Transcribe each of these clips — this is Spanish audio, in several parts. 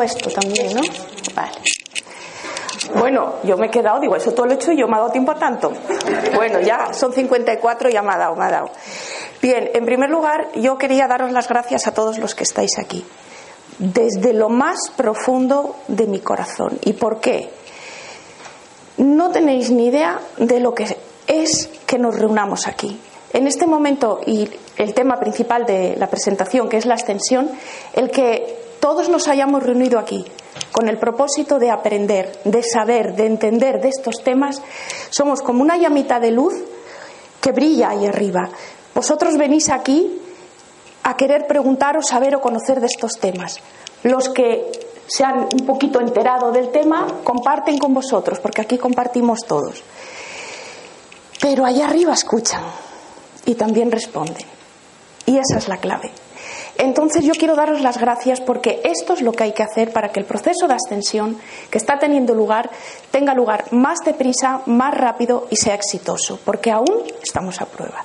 esto también, ¿no? Vale. Bueno, yo me he quedado, digo, eso todo lo he hecho y yo me ha dado tiempo a tanto. Bueno, ya son 54, ya me ha dado, me ha dado. Bien, en primer lugar, yo quería daros las gracias a todos los que estáis aquí, desde lo más profundo de mi corazón. ¿Y por qué? No tenéis ni idea de lo que es que nos reunamos aquí. En este momento, y el tema principal de la presentación, que es la extensión, el que todos nos hayamos reunido aquí con el propósito de aprender, de saber, de entender de estos temas, somos como una llamita de luz que brilla ahí arriba. Vosotros venís aquí a querer preguntar o saber o conocer de estos temas. Los que se han un poquito enterado del tema comparten con vosotros, porque aquí compartimos todos. Pero allá arriba escuchan y también responden. Y esa es la clave. Entonces yo quiero daros las gracias porque esto es lo que hay que hacer para que el proceso de ascensión que está teniendo lugar tenga lugar más deprisa, más rápido y sea exitoso, porque aún estamos a prueba.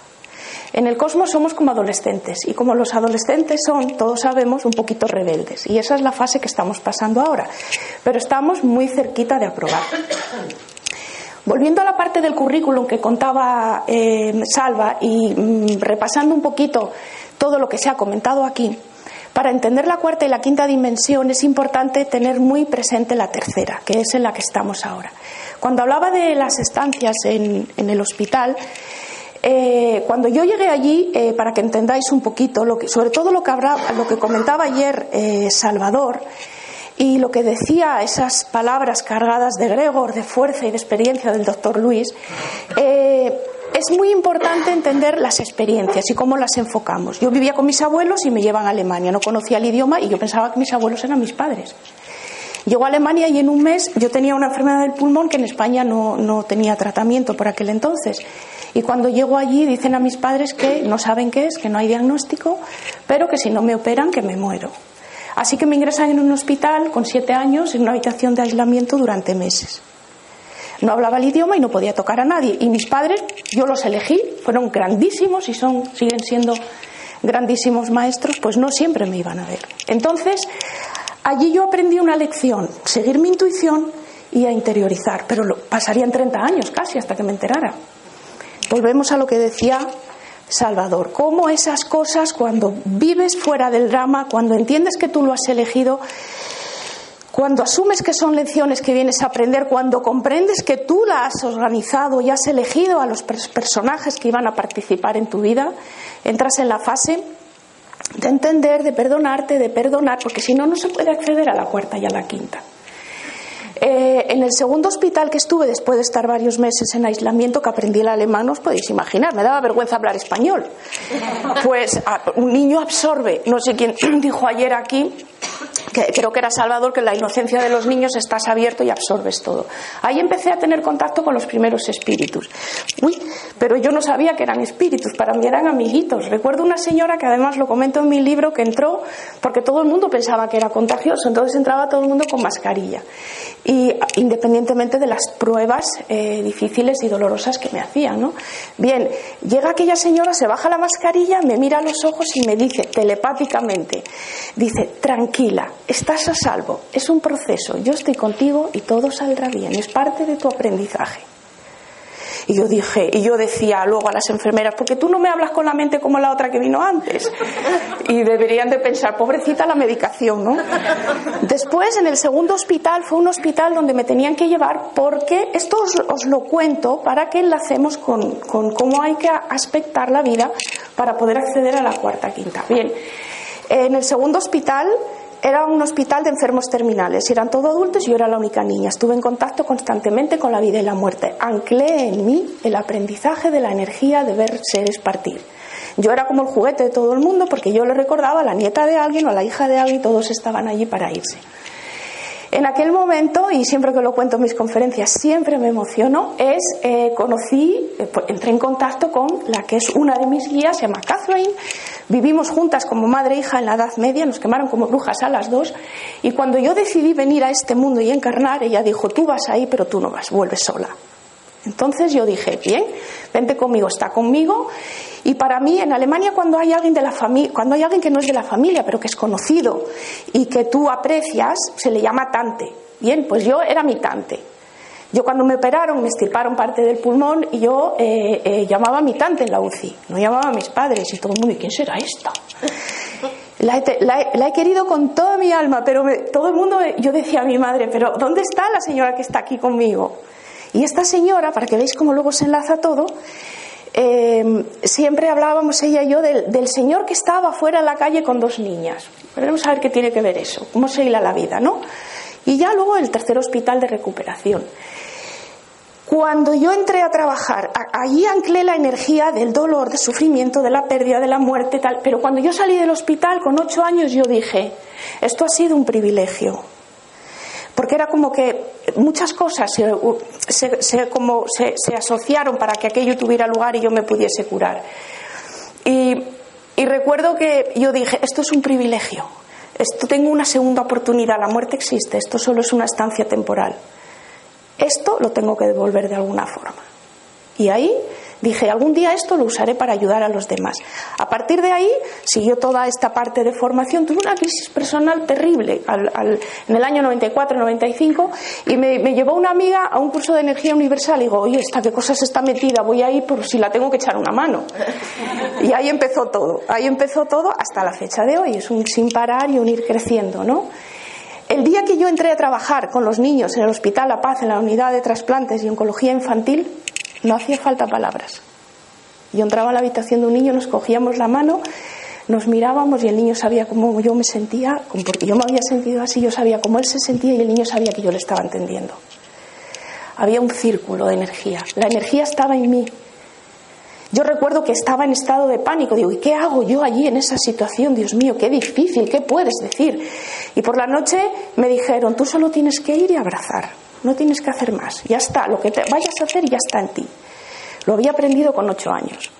En el cosmos somos como adolescentes y como los adolescentes son, todos sabemos, un poquito rebeldes y esa es la fase que estamos pasando ahora, pero estamos muy cerquita de aprobar. Volviendo a la parte del currículum que contaba eh, Salva y mm, repasando un poquito todo lo que se ha comentado aquí, para entender la cuarta y la quinta dimensión es importante tener muy presente la tercera, que es en la que estamos ahora. Cuando hablaba de las estancias en, el hospital, eh, cuando yo llegué allí, eh, para que entendáis un poquito, sobre todo lo que, habrá, lo que comentaba ayer Salvador, y lo que decía esas palabras cargadas de Gregor, de fuerza y de experiencia del doctor Luis, eh, es muy importante entender las experiencias y cómo las enfocamos. Yo vivía con mis abuelos y me llevan a Alemania. No conocía el idioma y yo pensaba que mis abuelos eran mis padres. Llego a Alemania y en un mes yo tenía una enfermedad del pulmón que en España no, no tenía tratamiento por aquel entonces. Y cuando llego allí dicen a mis padres que no saben qué es, que no hay diagnóstico, pero que si no me operan que me muero. Así que me ingresan en un hospital con siete años en una habitación de aislamiento durante meses. No hablaba el idioma y no podía tocar a nadie. Y mis padres, yo los elegí, fueron grandísimos y son, siguen siendo grandísimos maestros, pues no siempre me iban a ver. Entonces, allí yo aprendí una lección, seguir mi intuición y a interiorizar, pero lo, pasarían 30 años casi hasta que me enterara. Volvemos a lo que decía Salvador. Cómo esas cosas, cuando vives fuera del drama, cuando entiendes que tú lo has elegido, cuando asumes que son lecciones que vienes a aprender, cuando comprendes que tú la has organizado y has elegido a los personajes que iban a participar en tu vida, entras en la fase de entender, de perdonarte, de perdonar, porque si no, no se puede acceder a la cuarta y a la quinta. Eh, en el segundo hospital que estuve, después de estar varios meses en aislamiento, que aprendí el alemán, os podéis imaginar, me daba vergüenza hablar español. Pues un niño absorbe, no sé quién dijo ayer aquí, creo que era Salvador, que la inocencia de los niños estás abierto y absorbes todo. Ahí empecé a tener contacto con los primeros espíritus. Uy, pero yo no sabía que eran espíritus, para mí eran amiguitos. Recuerdo una señora que además lo comento en mi libro que entró porque todo el mundo pensaba que era contagioso, entonces entraba todo el mundo con mascarilla. Y independientemente de las pruebas eh, difíciles y dolorosas que me hacían, ¿no? Bien, llega aquella señora, se baja la mascarilla, me mira a los ojos y me dice telepáticamente, dice, tranquila, estás a salvo, es un proceso, yo estoy contigo y todo saldrá bien, es parte de tu aprendizaje. Y yo dije, y yo decía luego a las enfermeras, porque tú no me hablas con la mente como la otra que vino antes. Y deberían de pensar, pobrecita la medicación, ¿no? Después, en el segundo hospital, fue un hospital donde me tenían que llevar, porque esto os, lo cuento para que enlacemos con, con cómo hay que aspectar la vida para poder acceder a la cuarta quinta. Bien, en el segundo hospital era un hospital de enfermos terminales, eran todos adultos y yo era la única niña. Estuve en contacto constantemente con la vida y la muerte. Anclé en mí el aprendizaje de la energía de ver seres partir. Yo era como el juguete de todo el mundo porque yo le recordaba a la nieta de alguien o a la hija de alguien, todos estaban allí para irse. En aquel momento, y siempre que lo cuento en mis conferencias, siempre me emociono, es eh, conocí, eh, pues, entré en contacto con la que es una de mis guías, se llama Catherine. Vivimos juntas como madre e hija en la Edad Media, nos quemaron como brujas a las dos. Y cuando yo decidí venir a este mundo y encarnar, ella dijo, tú vas ahí, pero tú no vas, vuelves sola. Entonces yo dije, bien, vente conmigo, está conmigo. Y para mí, en Alemania, cuando hay alguien de la familia, cuando hay alguien que no es de la familia, pero que es conocido y que tú aprecias, se le llama tante. Bien, pues yo era mi tante. Yo cuando me operaron me estirparon parte del pulmón y yo eh, eh, llamaba a mi tante en la UCI, no llamaba a mis padres y todo el mundo, ¿y quién será esta? La he, querido con toda mi alma, pero todo el mundo, yo decía a mi madre, pero ¿dónde está la señora que está aquí conmigo? Y esta señora, para que veáis cómo luego se enlaza todo, eh, siempre hablábamos ella y yo del, señor que estaba fuera en la calle con dos niñas. Veremos a ver qué tiene que ver eso, cómo se hila la vida, ¿no? Y ya luego el tercer hospital de recuperación. Cuando yo entré a trabajar, allí anclé la energía del dolor, del sufrimiento, de la pérdida, de la muerte, tal. Pero cuando yo salí del hospital con ocho años, yo dije, esto ha sido un privilegio porque era como que muchas cosas se, como se, asociaron para que aquello tuviera lugar y yo me pudiese curar. Y, y recuerdo que yo dije, esto es un privilegio, esto tengo una segunda oportunidad, la muerte existe, esto solo es una estancia temporal. Esto lo tengo que devolver de alguna forma. Y ahí dije, algún día esto lo usaré para ayudar a los demás. A partir de ahí siguió toda esta parte de formación. Tuve una crisis personal terrible en el año 94-95 y me, llevó una amiga a un curso de energía universal. Y digo, oye, ¿esta qué cosas está metida? Voy a ir por si la tengo que echar una mano. Y ahí empezó todo. Ahí empezó todo hasta la fecha de hoy. Es un sin parar y un ir creciendo, ¿no? El día que yo entré a trabajar con los niños en el Hospital La Paz, en la unidad de trasplantes y oncología infantil, no hacía falta palabras. Yo entraba a la habitación de un niño, nos cogíamos la mano, nos mirábamos y el niño sabía cómo yo me sentía, porque yo me había sentido así, yo sabía cómo él se sentía y el niño sabía que yo le estaba entendiendo. Había un círculo de energía. La energía estaba en mí. Yo recuerdo que estaba en estado de pánico. Digo, ¿y qué hago yo allí en esa situación? Dios mío, qué difícil, ¿qué puedes decir? Y por la noche me dijeron, tú solo tienes que ir y abrazar. No tienes que hacer más. Ya está. Lo que te vayas a hacer ya está en ti. Lo había aprendido con ocho años.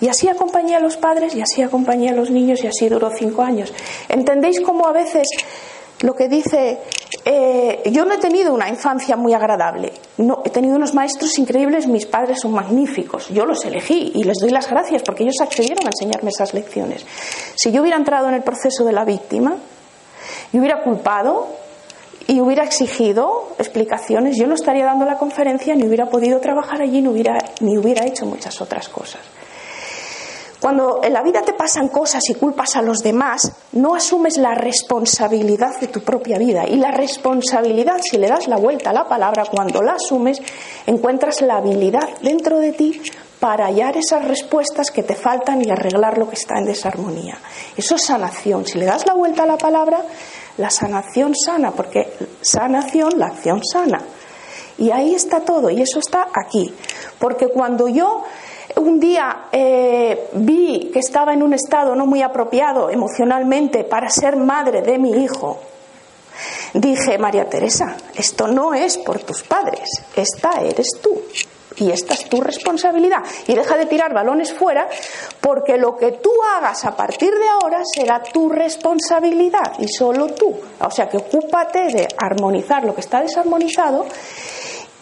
Y así acompañé a los padres y así acompañé a los niños y así duró cinco años. ¿Entendéis cómo a veces lo que dice, eh, yo no he tenido una infancia muy agradable, no, he tenido unos maestros increíbles, mis padres son magníficos, yo los elegí y les doy las gracias porque ellos accedieron a enseñarme esas lecciones. Si yo hubiera entrado en el proceso de la víctima y hubiera culpado, y hubiera exigido explicaciones, yo no estaría dando la conferencia, ni hubiera podido trabajar allí, ni hubiera, ni hubiera hecho muchas otras cosas. Cuando en la vida te pasan cosas y culpas a los demás, no asumes la responsabilidad de tu propia vida. Y la responsabilidad, si le das la vuelta a la palabra, cuando la asumes, encuentras la habilidad dentro de ti para hallar esas respuestas que te faltan y arreglar lo que está en desarmonía. Eso es sanación. Si le das la vuelta a la palabra, la sanación sana, porque sanación, la acción sana. Y ahí está todo, y eso está aquí. Porque cuando yo un día eh, vi que estaba en un estado no muy apropiado emocionalmente para ser madre de mi hijo, dije, María Teresa, esto no es por tus padres, esta eres tú. Y esta es tu responsabilidad. Y deja de tirar balones fuera porque lo que tú hagas a partir de ahora será tu responsabilidad y solo tú. O sea que ocúpate de armonizar lo que está desarmonizado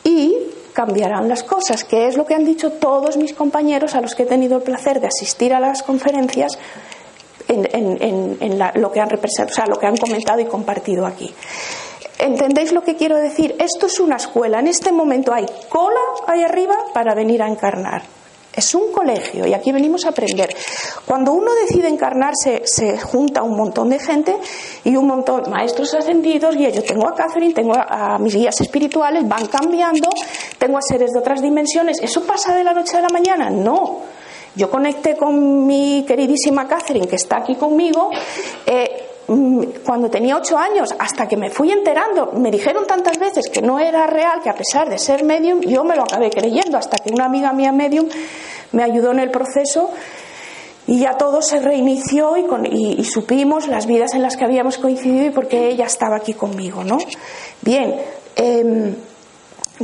y cambiarán las cosas, que es lo que han dicho todos mis compañeros a los que he tenido el placer de asistir a las conferencias en, lo que han o sea, lo que han comentado y compartido aquí. ¿Entendéis lo que quiero decir? Esto es una escuela. En este momento hay cola ahí arriba para venir a encarnar. Es un colegio y aquí venimos a aprender. Cuando uno decide encarnarse, se junta un montón de gente y un montón de maestros ascendidos, y yo tengo a Catherine, tengo a, mis guías espirituales, van cambiando, tengo a seres de otras dimensiones. ¿Eso pasa de la noche a la mañana? No. Yo conecté con mi queridísima Catherine, que está aquí conmigo, eh, cuando tenía ocho años, hasta que me fui enterando, me dijeron tantas veces que no era real, que a pesar de ser medium, yo me lo acabé creyendo, hasta que una amiga mía medium me ayudó en el proceso y ya todo se reinició y, y, supimos las vidas en las que habíamos coincidido y porque ella estaba aquí conmigo, ¿no? Bien. Eh,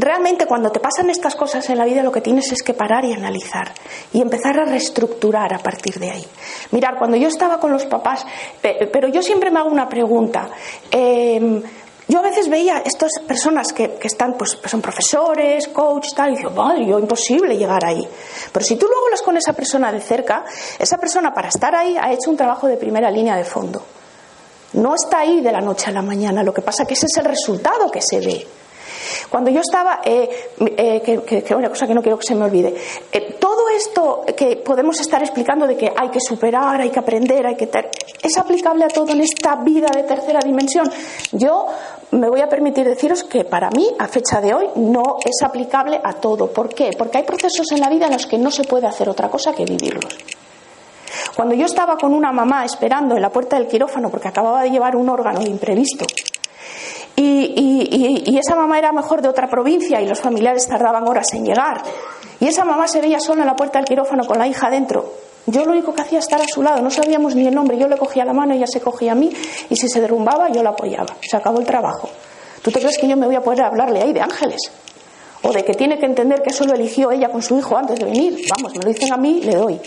Realmente cuando te pasan estas cosas en la vida lo que tienes es que parar y analizar y empezar a reestructurar a partir de ahí. Mirar, cuando yo estaba con los papás, pero yo siempre me hago una pregunta. Em, yo a veces veía estas personas que, están, pues, son profesores, coach, tal, y digo, madre, yo imposible llegar ahí. Pero si tú luego hablas con esa persona de cerca, esa persona para estar ahí ha hecho un trabajo de primera línea de fondo. No está ahí de la noche a la mañana, lo que pasa que ese es el resultado que se ve. Cuando yo estaba, eh, eh, que, que, una cosa que no quiero que se me olvide, eh, todo esto que podemos estar explicando de que hay que superar, hay que aprender, hay que es aplicable a todo en esta vida de tercera dimensión. Yo me voy a permitir deciros que para mí, a fecha de hoy, no es aplicable a todo. ¿Por qué? Porque hay procesos en la vida en los que no se puede hacer otra cosa que vivirlos. Cuando yo estaba con una mamá esperando en la puerta del quirófano porque acababa de llevar un órgano imprevisto y, esa mamá era mejor de otra provincia y los familiares tardaban horas en llegar. Y esa mamá se veía sola en la puerta del quirófano con la hija dentro. Yo lo único que hacía estar a su lado, no sabíamos ni el nombre. Yo le cogía la mano, ella se cogía a mí y si se derrumbaba yo la apoyaba. Se acabó el trabajo. ¿Tú te crees que yo me voy a poder hablarle ahí de ángeles? O de que tiene que entender que eso lo eligió ella con su hijo antes de venir. Vamos, me lo dicen a mí, le doy.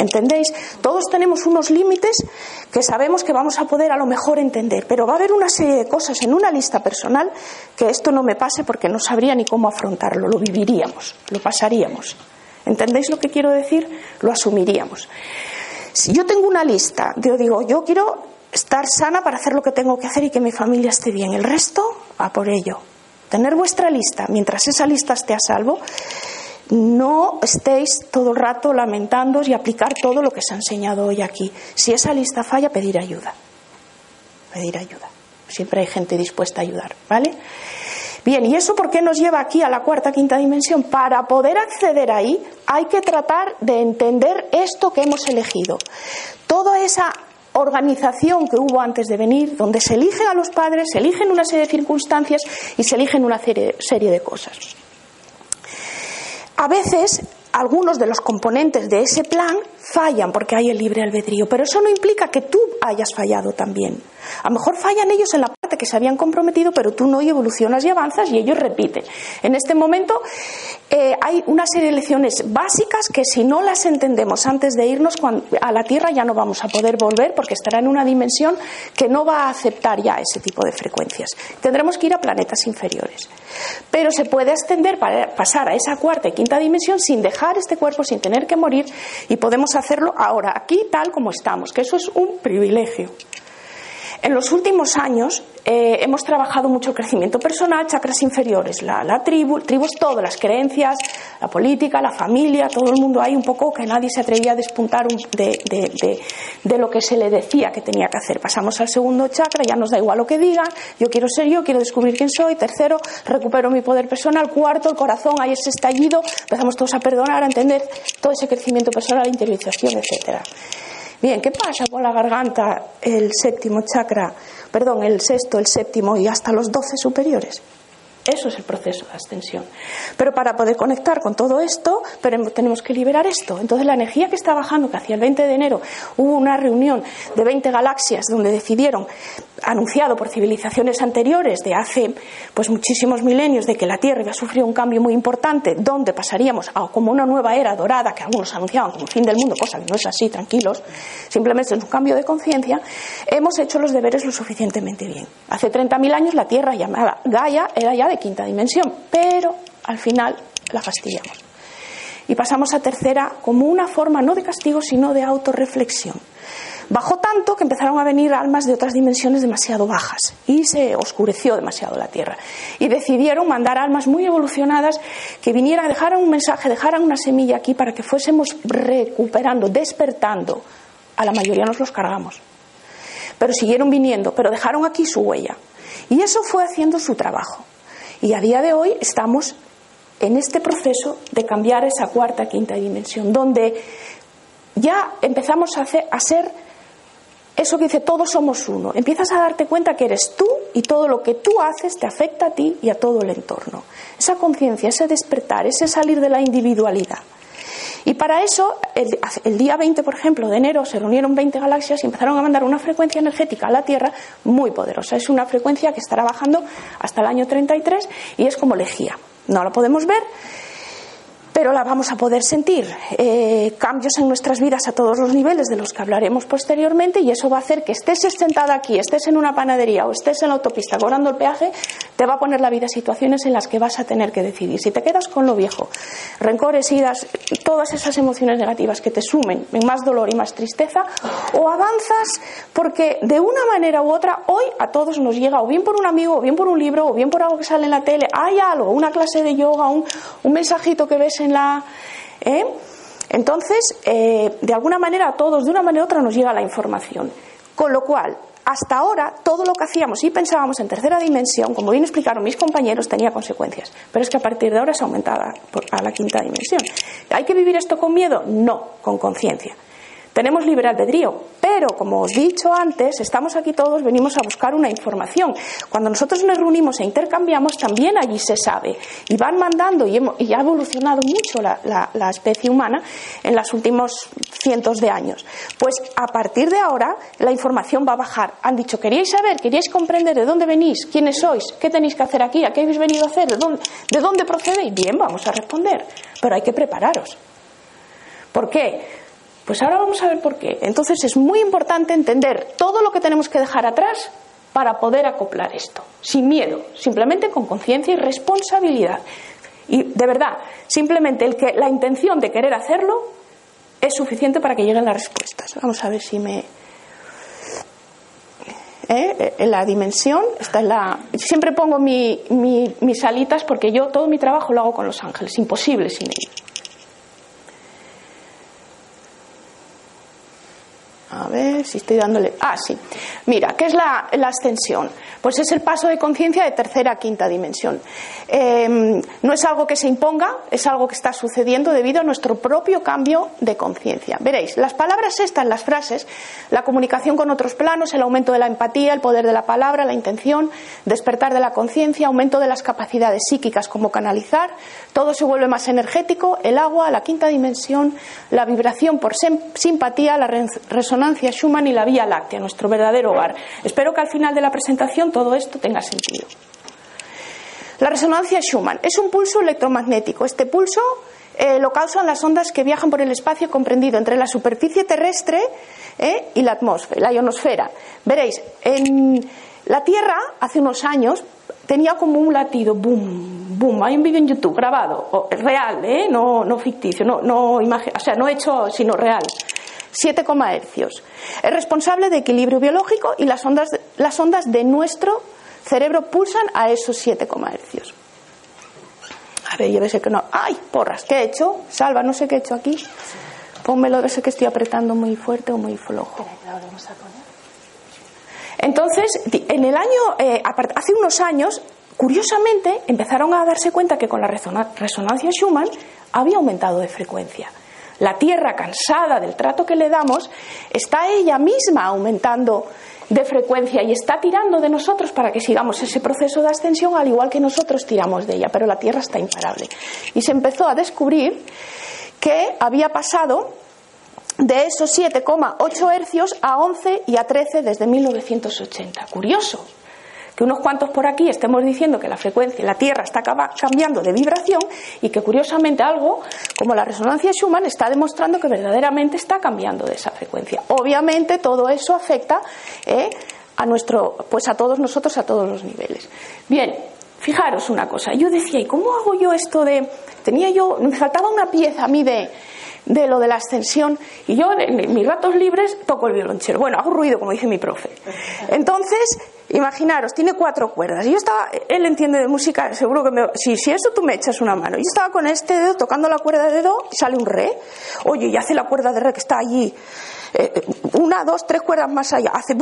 ¿Entendéis? Todos tenemos unos límites que sabemos que vamos a poder a lo mejor entender, pero va a haber una serie de cosas en una lista personal que esto no me pase porque no sabría ni cómo afrontarlo, lo viviríamos, lo pasaríamos. ¿Entendéis lo que quiero decir? Lo asumiríamos. Si yo tengo una lista, yo digo, yo quiero estar sana para hacer lo que tengo que hacer y que mi familia esté bien, el resto va por ello. Tener vuestra lista, mientras esa lista esté a salvo, no estéis todo el rato lamentándoos y aplicar todo lo que se ha enseñado hoy aquí. Si esa lista falla, pedir ayuda. Pedir ayuda. Siempre hay gente dispuesta a ayudar, ¿vale? Bien, ¿y eso por qué nos lleva aquí a la cuarta, quinta dimensión? Para poder acceder ahí hay que tratar de entender esto que hemos elegido. Toda esa organización que hubo antes de venir, donde se eligen a los padres, se eligen una serie de circunstancias y se eligen una serie, serie de cosas. A veces algunos de los componentes de ese plan fallan porque hay el libre albedrío, pero eso no implica que tú hayas fallado también. A lo mejor fallan ellos en la parte que se habían comprometido, pero tú no y evolucionas y avanzas y ellos repiten. En este momento eh, hay una serie de lecciones básicas que si no las entendemos antes de irnos a la Tierra ya no vamos a poder volver porque estará en una dimensión que no va a aceptar ya ese tipo de frecuencias. Tendremos que ir a planetas inferiores. Pero se puede extender para pasar a esa cuarta y quinta dimensión sin dejar este cuerpo, sin tener que morir y podemos hacerlo ahora, aquí tal como estamos, que eso es un privilegio. En los últimos años eh, hemos trabajado mucho el crecimiento personal, chakras inferiores, la, tribu, tribus todo, las creencias, la política, la familia, todo el mundo ahí un poco que nadie se atrevía a despuntar de, de, lo que se le decía que tenía que hacer. Pasamos al segundo chakra, ya nos da igual lo que digan, yo quiero ser yo, quiero descubrir quién soy. Tercero, recupero mi poder personal. Cuarto, el corazón, hay ese estallido, empezamos todos a perdonar, a entender todo ese crecimiento personal, interiorización, etcétera. Bien, ¿qué pasa con la garganta, el séptimo chakra, perdón, el sexto, el séptimo y hasta los doce superiores? Eso es el proceso de ascensión. Pero para poder conectar con todo esto, tenemos que liberar esto. Entonces, la energía que está bajando, que hacia el 20 de enero hubo una reunión de 20 galaxias donde decidieron anunciado por civilizaciones anteriores de hace pues muchísimos milenios de que la Tierra iba a sufrir un cambio muy importante donde pasaríamos a como una nueva era dorada que algunos anunciaban como fin del mundo, cosa que no es así, tranquilos, simplemente es un cambio de conciencia, hemos hecho los deberes lo suficientemente bien. Hace 30.000 años la Tierra llamada Gaia era ya de quinta dimensión, pero al final la fastidiamos. Y pasamos a tercera como una forma no de castigo, sino de autorreflexión. Bajó tanto que empezaron a venir almas de otras dimensiones demasiado bajas y se oscureció demasiado la Tierra. Y decidieron mandar almas muy evolucionadas que vinieran, dejaran un mensaje, dejaran una semilla aquí para que fuésemos recuperando, despertando. A la mayoría nos los cargamos. Pero siguieron viniendo, pero dejaron aquí su huella. Y eso fue haciendo su trabajo. Y a día de hoy estamos en este proceso de cambiar esa cuarta, quinta dimensión, donde ya empezamos a, hacer, a ser eso que dice todos somos uno. Empiezas a darte cuenta que eres tú y todo lo que tú haces te afecta a ti y a todo el entorno. Esa conciencia, ese despertar, ese salir de la individualidad. Y para eso, el, día 20, por ejemplo, de enero, se reunieron 20 galaxias y empezaron a mandar una frecuencia energética a la Tierra muy poderosa. Es una frecuencia que estará bajando hasta el año 33 y es como lejía. No la podemos ver, pero la vamos a poder sentir. Eh, cambios en nuestras vidas a todos los niveles de los que hablaremos posteriormente y eso va a hacer que estés sentada aquí, estés en una panadería o estés en la autopista cobrando el peaje, te va a poner la vida situaciones en las que vas a tener que decidir. Si te quedas con lo viejo, rencores, idas, todas esas emociones negativas que te sumen en más dolor y más tristeza, o avanzas porque de una manera u otra hoy a todos nos llega o bien por un amigo, o bien por un libro, o bien por algo que sale en la tele, hay algo, una clase de yoga, un, un mensajito que ves en ¿eh? Entonces, eh, de alguna manera a todos, de una manera u otra, nos llega la información. Con lo cual, hasta ahora, todo lo que hacíamos y pensábamos en tercera dimensión, como bien explicaron mis compañeros, tenía consecuencias. Pero es que a partir de ahora es aumentada a la quinta dimensión. ¿Hay que vivir esto con miedo? No, con conciencia. Tenemos libre albedrío, pero como os he dicho antes, estamos aquí todos, venimos a buscar una información. Cuando nosotros nos reunimos e intercambiamos, también allí se sabe. Y van mandando, y, ha evolucionado mucho la, especie humana en los últimos cientos de años. Pues a partir de ahora, la información va a bajar. Han dicho, ¿queríais saber? ¿Queríais comprender de dónde venís? ¿Quiénes sois? ¿Qué tenéis que hacer aquí? ¿A qué habéis venido a hacer? ¿De dónde, de dónde procedéis? Bien, vamos a responder. Pero hay que prepararos. ¿Por qué? Pues ahora vamos a ver por qué. Entonces es muy importante entender todo lo que tenemos que dejar atrás para poder acoplar esto, sin miedo, simplemente con conciencia y responsabilidad. Y de verdad, simplemente el que, la intención de querer hacerlo es suficiente para que lleguen las respuestas. Vamos a ver si me. ¿Eh? En la dimensión, está en la. Siempre pongo mis alitas porque yo todo mi trabajo lo hago con los ángeles, imposible sin ellos. A ver si estoy dándole. Ah, sí. Mira, ¿qué es la, ascensión? Pues es el paso de conciencia de tercera a quinta dimensión. Em, no es algo que se imponga, es algo que está sucediendo debido a nuestro propio cambio de conciencia. Veréis, las palabras estas, las frases, la comunicación con otros planos, el aumento de la empatía, el poder de la palabra, la intención, despertar de la conciencia, aumento de las capacidades psíquicas como canalizar, todo se vuelve más energético, el agua, la quinta dimensión, la vibración por simpatía, la resonancia Schumann y la Vía Láctea, nuestro verdadero hogar. Espero que al final de la presentación todo esto tenga sentido. La resonancia Schumann es un pulso electromagnético. Este pulso eh, lo causan las ondas que viajan por el espacio comprendido entre la superficie terrestre eh, y la atmósfera, la ionosfera. Veréis, en la Tierra hace unos años tenía como un latido, boom, boom. Hay un vídeo en YouTube grabado, real, ¿eh? no, no ficticio, no, no o sea, no hecho, sino real. 7, hercios. Es responsable de equilibrio biológico y las ondas, las ondas de nuestro cerebro pulsan a esos 7, hercios. A ver, yo sé que no. ¡Ay, porras! ¿Qué he hecho? Salva, no sé qué he hecho aquí. Pónmelo, sé que estoy apretando muy fuerte o muy flojo. Entonces, en el año, eh, hace unos años, curiosamente, empezaron a darse cuenta que con la resonancia Schumann había aumentado de frecuencia. La Tierra, cansada del trato que le damos, está ella misma aumentando de frecuencia y está tirando de nosotros para que sigamos ese proceso de ascensión al igual que nosotros tiramos de ella, pero la Tierra está imparable. Y se empezó a descubrir que había pasado de esos 7,8 hercios a 11 y a 13 desde 1980. Curioso que unos cuantos por aquí estemos diciendo que la frecuencia, la Tierra está cambiando de vibración y que curiosamente algo como la resonancia Schumann está demostrando que verdaderamente está cambiando de esa frecuencia. Obviamente todo eso afecta eh, a nuestro, pues a todos nosotros a todos los niveles. Bien, fijaros una cosa. Yo decía, ¿y cómo hago yo esto de? Tenía yo, me faltaba una pieza a mí de de lo de la ascensión y yo en mis ratos libres toco el violonchelo. Bueno, hago ruido, como dice mi profe. Entonces, imaginaros, tiene cuatro cuerdas. Y yo estaba, él entiende de música, seguro que me... Si, si eso tú me echas una mano. Yo estaba con este dedo tocando la cuerda de do y sale un re. Oye, y hace la cuerda de re que está allí. Eh, una, dos, tres cuerdas más allá. Hace...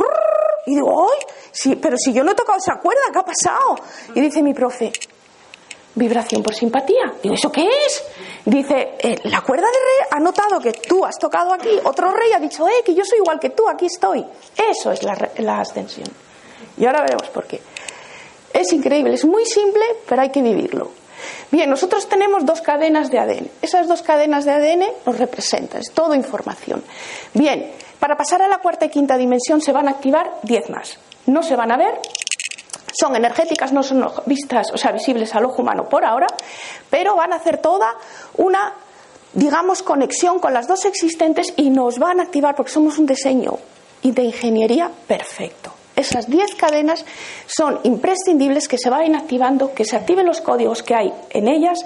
y digo, ¡ay! Sí, pero si yo no he tocado esa cuerda, ¿qué ha pasado? Y dice mi profe, vibración por simpatía. Digo, ¿eso qué es? Dice, eh, la cuerda de re ha notado que tú has tocado aquí, otro rey ha dicho, eh, que yo soy igual que tú, aquí estoy. Eso es la, la ascensión. Y ahora veremos por qué. Es increíble, es muy simple, pero hay que vivirlo. Bien, nosotros tenemos dos cadenas de ADN. Esas dos cadenas de ADN nos representan, es todo información. Bien, para pasar a la cuarta y quinta dimensión se van a activar 10 más. No se van a ver, son energéticas, no son vistas, o sea, visibles al ojo humano por ahora, pero van a hacer toda una, digamos, conexión con las dos existentes y nos van a activar porque somos un diseño de ingeniería perfecto. Esas 10 cadenas son imprescindibles que se vayan activando, que se activen los códigos que hay en ellas.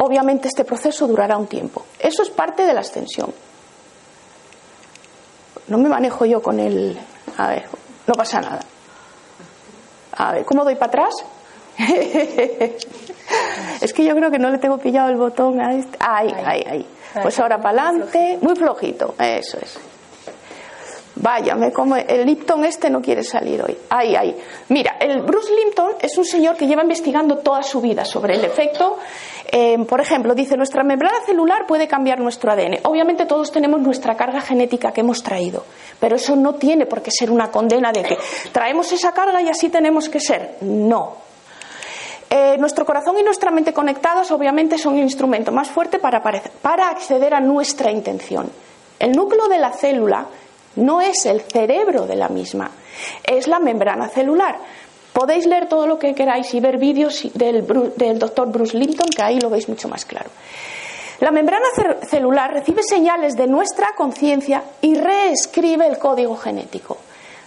Obviamente este proceso durará un tiempo. Eso es parte de la extensión. No me manejo yo con el... A ver, no pasa nada. A ver, ¿cómo doy para atrás? es que yo creo que no le tengo pillado el botón a este. Ahí, ahí, ahí. Pues ahora para adelante, muy flojito, eso es. Vaya, me como el Lipton este no quiere salir hoy. Ahí, ahí. Mira, el Bruce Lipton es un señor que lleva investigando toda su vida sobre el efecto. Eh, por ejemplo, dice, nuestra membrana celular puede cambiar nuestro ADN. Obviamente todos tenemos nuestra carga genética que hemos traído, pero eso no tiene por qué ser una condena de que traemos esa carga y así tenemos que ser. No, eh, nuestro corazón y nuestra mente conectados obviamente son un instrumento más fuerte para, para acceder a nuestra intención. El núcleo de la célula no es el cerebro de la misma, es la membrana celular. Podéis leer todo lo que queráis y ver vídeos del, doctor Bruce Linton, que ahí lo veis mucho más claro. La membrana celular recibe señales de nuestra conciencia y reescribe el código genético.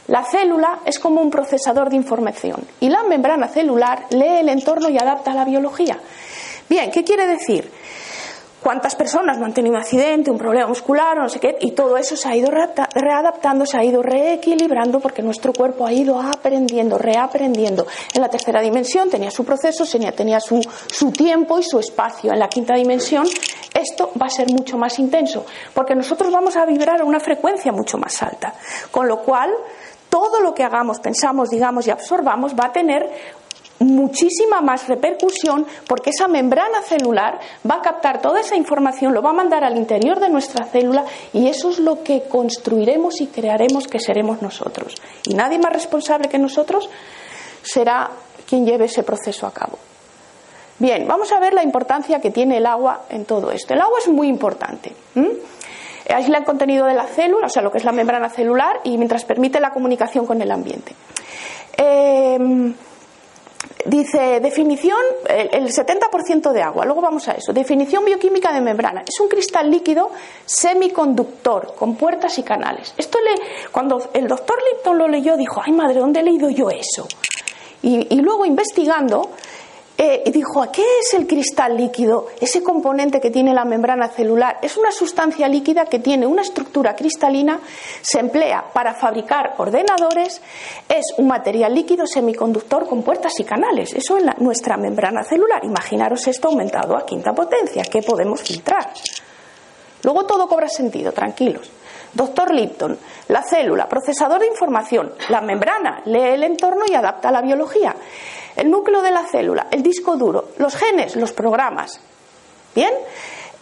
La célula es como un procesador de información y la membrana celular lee el entorno y adapta a la biología. Bien, ¿qué quiere decir? Cuántas personas no han tenido un accidente, un problema muscular, o no sé qué, y todo eso se ha ido readaptando, se ha ido reequilibrando porque nuestro cuerpo ha ido aprendiendo, reaprendiendo. En la tercera dimensión tenía su proceso, tenía, su, tiempo y su espacio. En la quinta dimensión esto va a ser mucho más intenso porque nosotros vamos a vibrar a una frecuencia mucho más alta. Con lo cual, todo lo que hagamos, pensamos, digamos y absorbamos va a tener muchísima más repercusión porque esa membrana celular va a captar toda esa información, lo va a mandar al interior de nuestra célula y eso es lo que construiremos y crearemos que seremos nosotros. Y nadie más responsable que nosotros será quien lleve ese proceso a cabo. Bien, vamos a ver la importancia que tiene el agua en todo esto. El agua es muy importante. Aísla el contenido de la célula, o sea, lo que es la membrana celular, y mientras permite la comunicación con el ambiente. Eh, Dice, definición, el 70% de agua, luego vamos a eso. Definición bioquímica de membrana. Es un cristal líquido semiconductor, con puertas y canales. Esto le, cuando el doctor Lipton lo leyó, dijo, ay madre, ¿dónde he leído yo eso? y luego investigando, eh, dijo, ¿qué es el cristal líquido? Ese componente que tiene la membrana celular es una sustancia líquida que tiene una estructura cristalina, se emplea para fabricar ordenadores, es un material líquido semiconductor con puertas y canales. Eso es nuestra membrana celular. Imaginaros esto aumentado a quinta potencia, ¿qué podemos filtrar? Luego todo cobra sentido, tranquilos. Doctor Lipton, la célula, procesador de información, la membrana, lee el entorno y adapta a la biología el núcleo de la célula, el disco duro, los genes, los programas. Bien,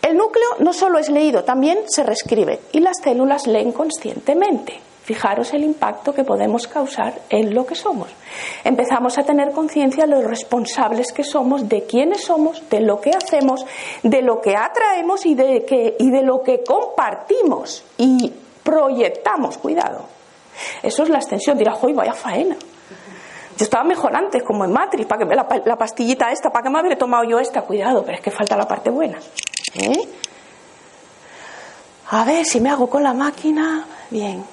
el núcleo no solo es leído, también se reescribe y las células leen conscientemente. Fijaros el impacto que podemos causar en lo que somos. Empezamos a tener conciencia de los responsables que somos, de quiénes somos, de lo que hacemos, de lo que atraemos y de, que, y de lo que compartimos y proyectamos. Cuidado. Eso es la extensión. Dirá, ¡hoy vaya faena! Yo estaba mejor antes, como en Matrix, para que la, la pastillita esta, para que me habría tomado yo esta. Cuidado, pero es que falta la parte buena. ¿Eh? A ver si me hago con la máquina. Bien.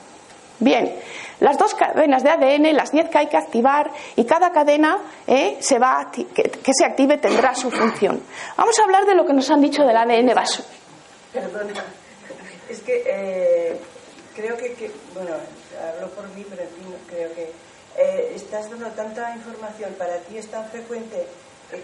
Bien, las dos cadenas de ADN, las 10 que hay que activar y cada cadena eh, se va que, se active tendrá su función. Vamos a hablar de lo que nos han dicho del ADN basura. Perdona, es que eh, creo que, bueno, hablo por mí, pero en fin, creo que eh, estás dando tanta información, para ti es tan frecuente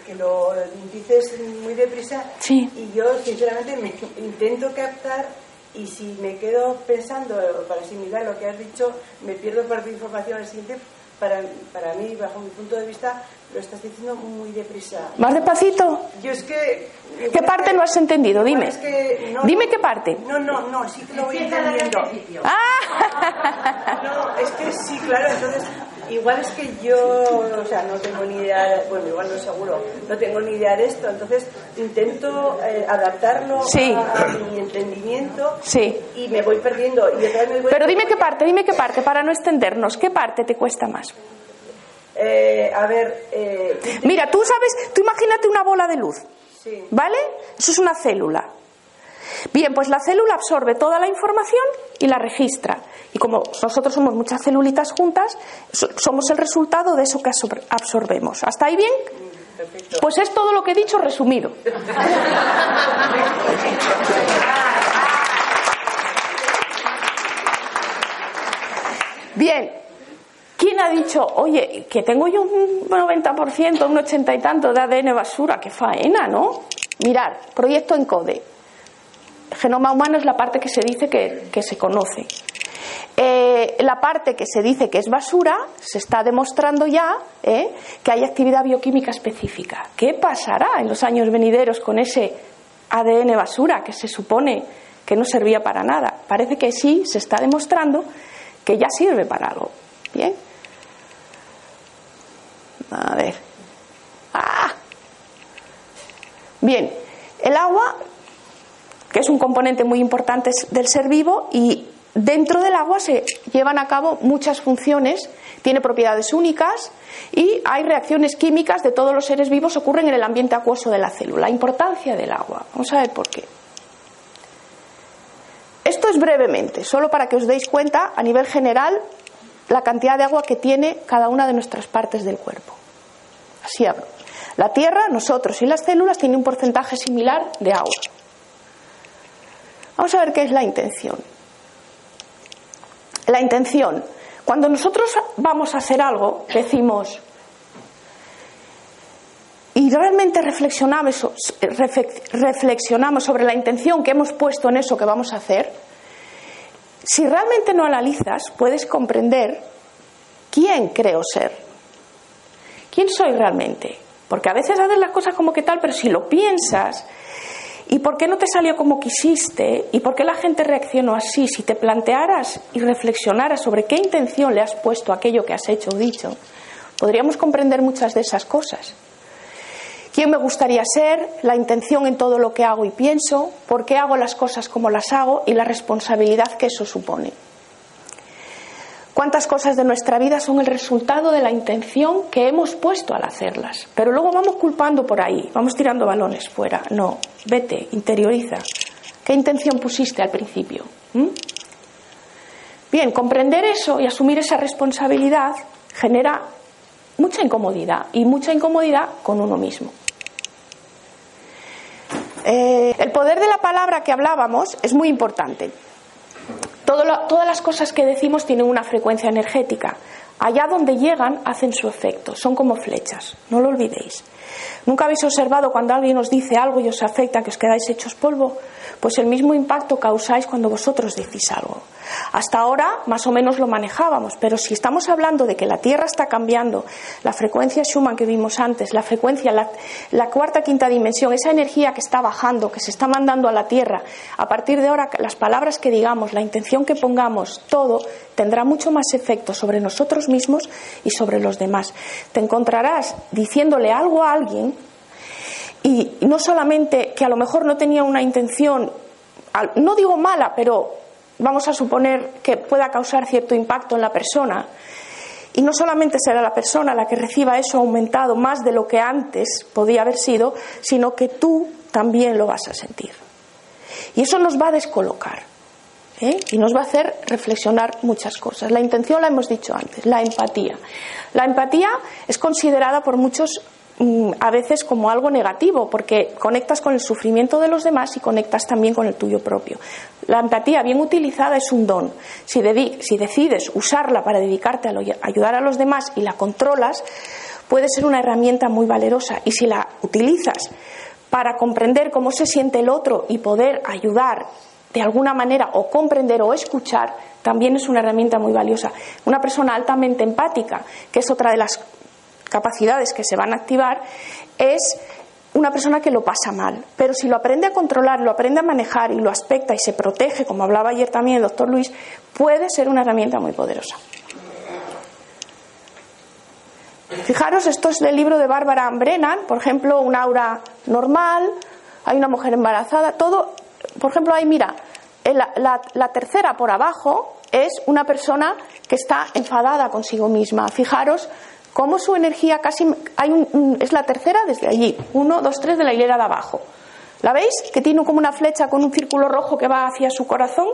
que lo dices muy deprisa sí. y yo sinceramente me intento captar y si me quedo pensando para asimilar lo que has dicho, me pierdo parte de información al siguiente. Para, para mí, bajo mi punto de vista, lo estás diciendo muy deprisa. ¿Más despacito? Yo es que... ¿Qué parte no has entendido? Dime. Dime qué parte. No, no, no, sí que lo voy entendiendo. Ah. No, es que sí, claro, entonces igual es que yo, o sea, no tengo ni idea, bueno, igual no seguro, no tengo ni idea de esto, entonces intento eh, adaptarlo a, mi entendimiento sí. y me voy perdiendo. Y Pero dime qué parte, dime qué parte, para no extendernos, ¿qué parte te cuesta más? Eh, a ver. Eh, Mira, tú sabes, tú imagínate una bola de luz. Sí. ¿Vale? Eso es una célula. Bien, pues la célula absorbe toda la información y la registra. Y como nosotros somos muchas celulitas juntas, somos el resultado de eso que absorbemos. ¿Hasta ahí bien? Pues es todo lo que he dicho resumido. Bien, ¿quién ha dicho, oye, que tengo yo un 90%, un 80 y tanto de ADN basura? ¡Qué faena, ¿no? Mirar, proyecto ENCODE genoma humano es la parte que se dice que, se conoce. Eh, la parte que se dice que es basura, se está demostrando ya eh, que hay actividad bioquímica específica. ¿Qué pasará en los años venideros con ese ADN basura que se supone que no servía para nada? Parece que sí, se está demostrando que ya sirve para algo. Bien. A ver. Ah. Bien. El agua que es un componente muy importante del ser vivo y dentro del agua se llevan a cabo muchas funciones, tiene propiedades únicas y hay reacciones químicas de todos los seres vivos ocurren en el ambiente acuoso de la célula. La importancia del agua. Vamos a ver por qué. Esto es brevemente, solo para que os deis cuenta a nivel general la cantidad de agua que tiene cada una de nuestras partes del cuerpo. Así hablo. La Tierra, nosotros y las células tienen un porcentaje similar de agua. Vamos a ver qué es la intención. La intención. Cuando nosotros vamos a hacer algo, decimos, y realmente reflexionamos, reflexionamos sobre la intención que hemos puesto en eso que vamos a hacer, si realmente no analizas, puedes comprender quién creo ser. ¿Quién soy realmente? Porque a veces haces las cosas como que tal, pero si lo piensas, ¿Y por qué no te salió como quisiste? ¿Y por qué la gente reaccionó así? Si te plantearas y reflexionaras sobre qué intención le has puesto aquello que has hecho o dicho, podríamos comprender muchas de esas cosas. ¿Quién me gustaría ser? La intención en todo lo que hago y pienso, por qué hago las cosas como las hago y la responsabilidad que eso supone. ¿Cuántas cosas de nuestra vida son el resultado de la intención que hemos puesto al hacerlas? Pero luego vamos culpando por ahí, vamos tirando balones fuera. No, vete, interioriza. ¿Qué intención pusiste al principio? ¿Mm? Bien, comprender eso y asumir esa responsabilidad genera mucha incomodidad y mucha incomodidad con uno mismo. Eh, el poder de la palabra que hablábamos es muy importante todas las cosas que decimos tienen una frecuencia energética. Allá donde llegan hacen su efecto, son como flechas, no lo olvidéis. ¿Nunca habéis observado cuando alguien os dice algo y os afecta que os quedáis hechos polvo? Pues el mismo impacto causáis cuando vosotros decís algo. Hasta ahora más o menos lo manejábamos, pero si estamos hablando de que la Tierra está cambiando, la frecuencia Schumann que vimos antes, la frecuencia, la, cuarta, quinta dimensión, esa energía que está bajando, que se está mandando a la Tierra, a partir de ahora las palabras que digamos, la intención que pongamos, todo tendrá mucho más efecto sobre nosotros mismos y sobre los demás. Te encontrarás diciéndole algo a alguien y no solamente que a lo mejor no tenía una intención, no digo mala, pero vamos a suponer que pueda causar cierto impacto en la persona. Y no solamente será la persona la que reciba eso aumentado más de lo que antes podía haber sido, sino que tú también lo vas a sentir. Y eso nos va a descolocar ¿eh? y nos va a hacer reflexionar muchas cosas. La intención la hemos dicho antes, la empatía. La empatía es considerada por muchos a veces como algo negativo, porque conectas con el sufrimiento de los demás y conectas también con el tuyo propio. La empatía bien utilizada es un don. Si, decides usarla para dedicarte a ayudar a los demás y la controlas, puede ser una herramienta muy valerosa. Y si la utilizas para comprender cómo se siente el otro y poder ayudar de alguna manera o comprender o escuchar, también es una herramienta muy valiosa. Una persona altamente empática, que es otra de las capacidades que se van a activar es una persona que lo pasa mal. Pero si lo aprende a controlar, lo aprende a manejar y lo aspecta y se protege, como hablaba ayer también el doctor Luis, puede ser una herramienta muy poderosa. Fijaros, esto es del libro de Bárbara Brennan, por ejemplo, un aura normal, hay una mujer embarazada, todo, por ejemplo, ahí mira, la, la tercera por abajo es una persona que está enfadada consigo misma. Fijaros cómo su energía casi hay un, es la tercera desde allí, uno, dos, tres de la hilera de abajo. ¿La veis? Que tiene como una flecha con un círculo rojo que va hacia su corazón.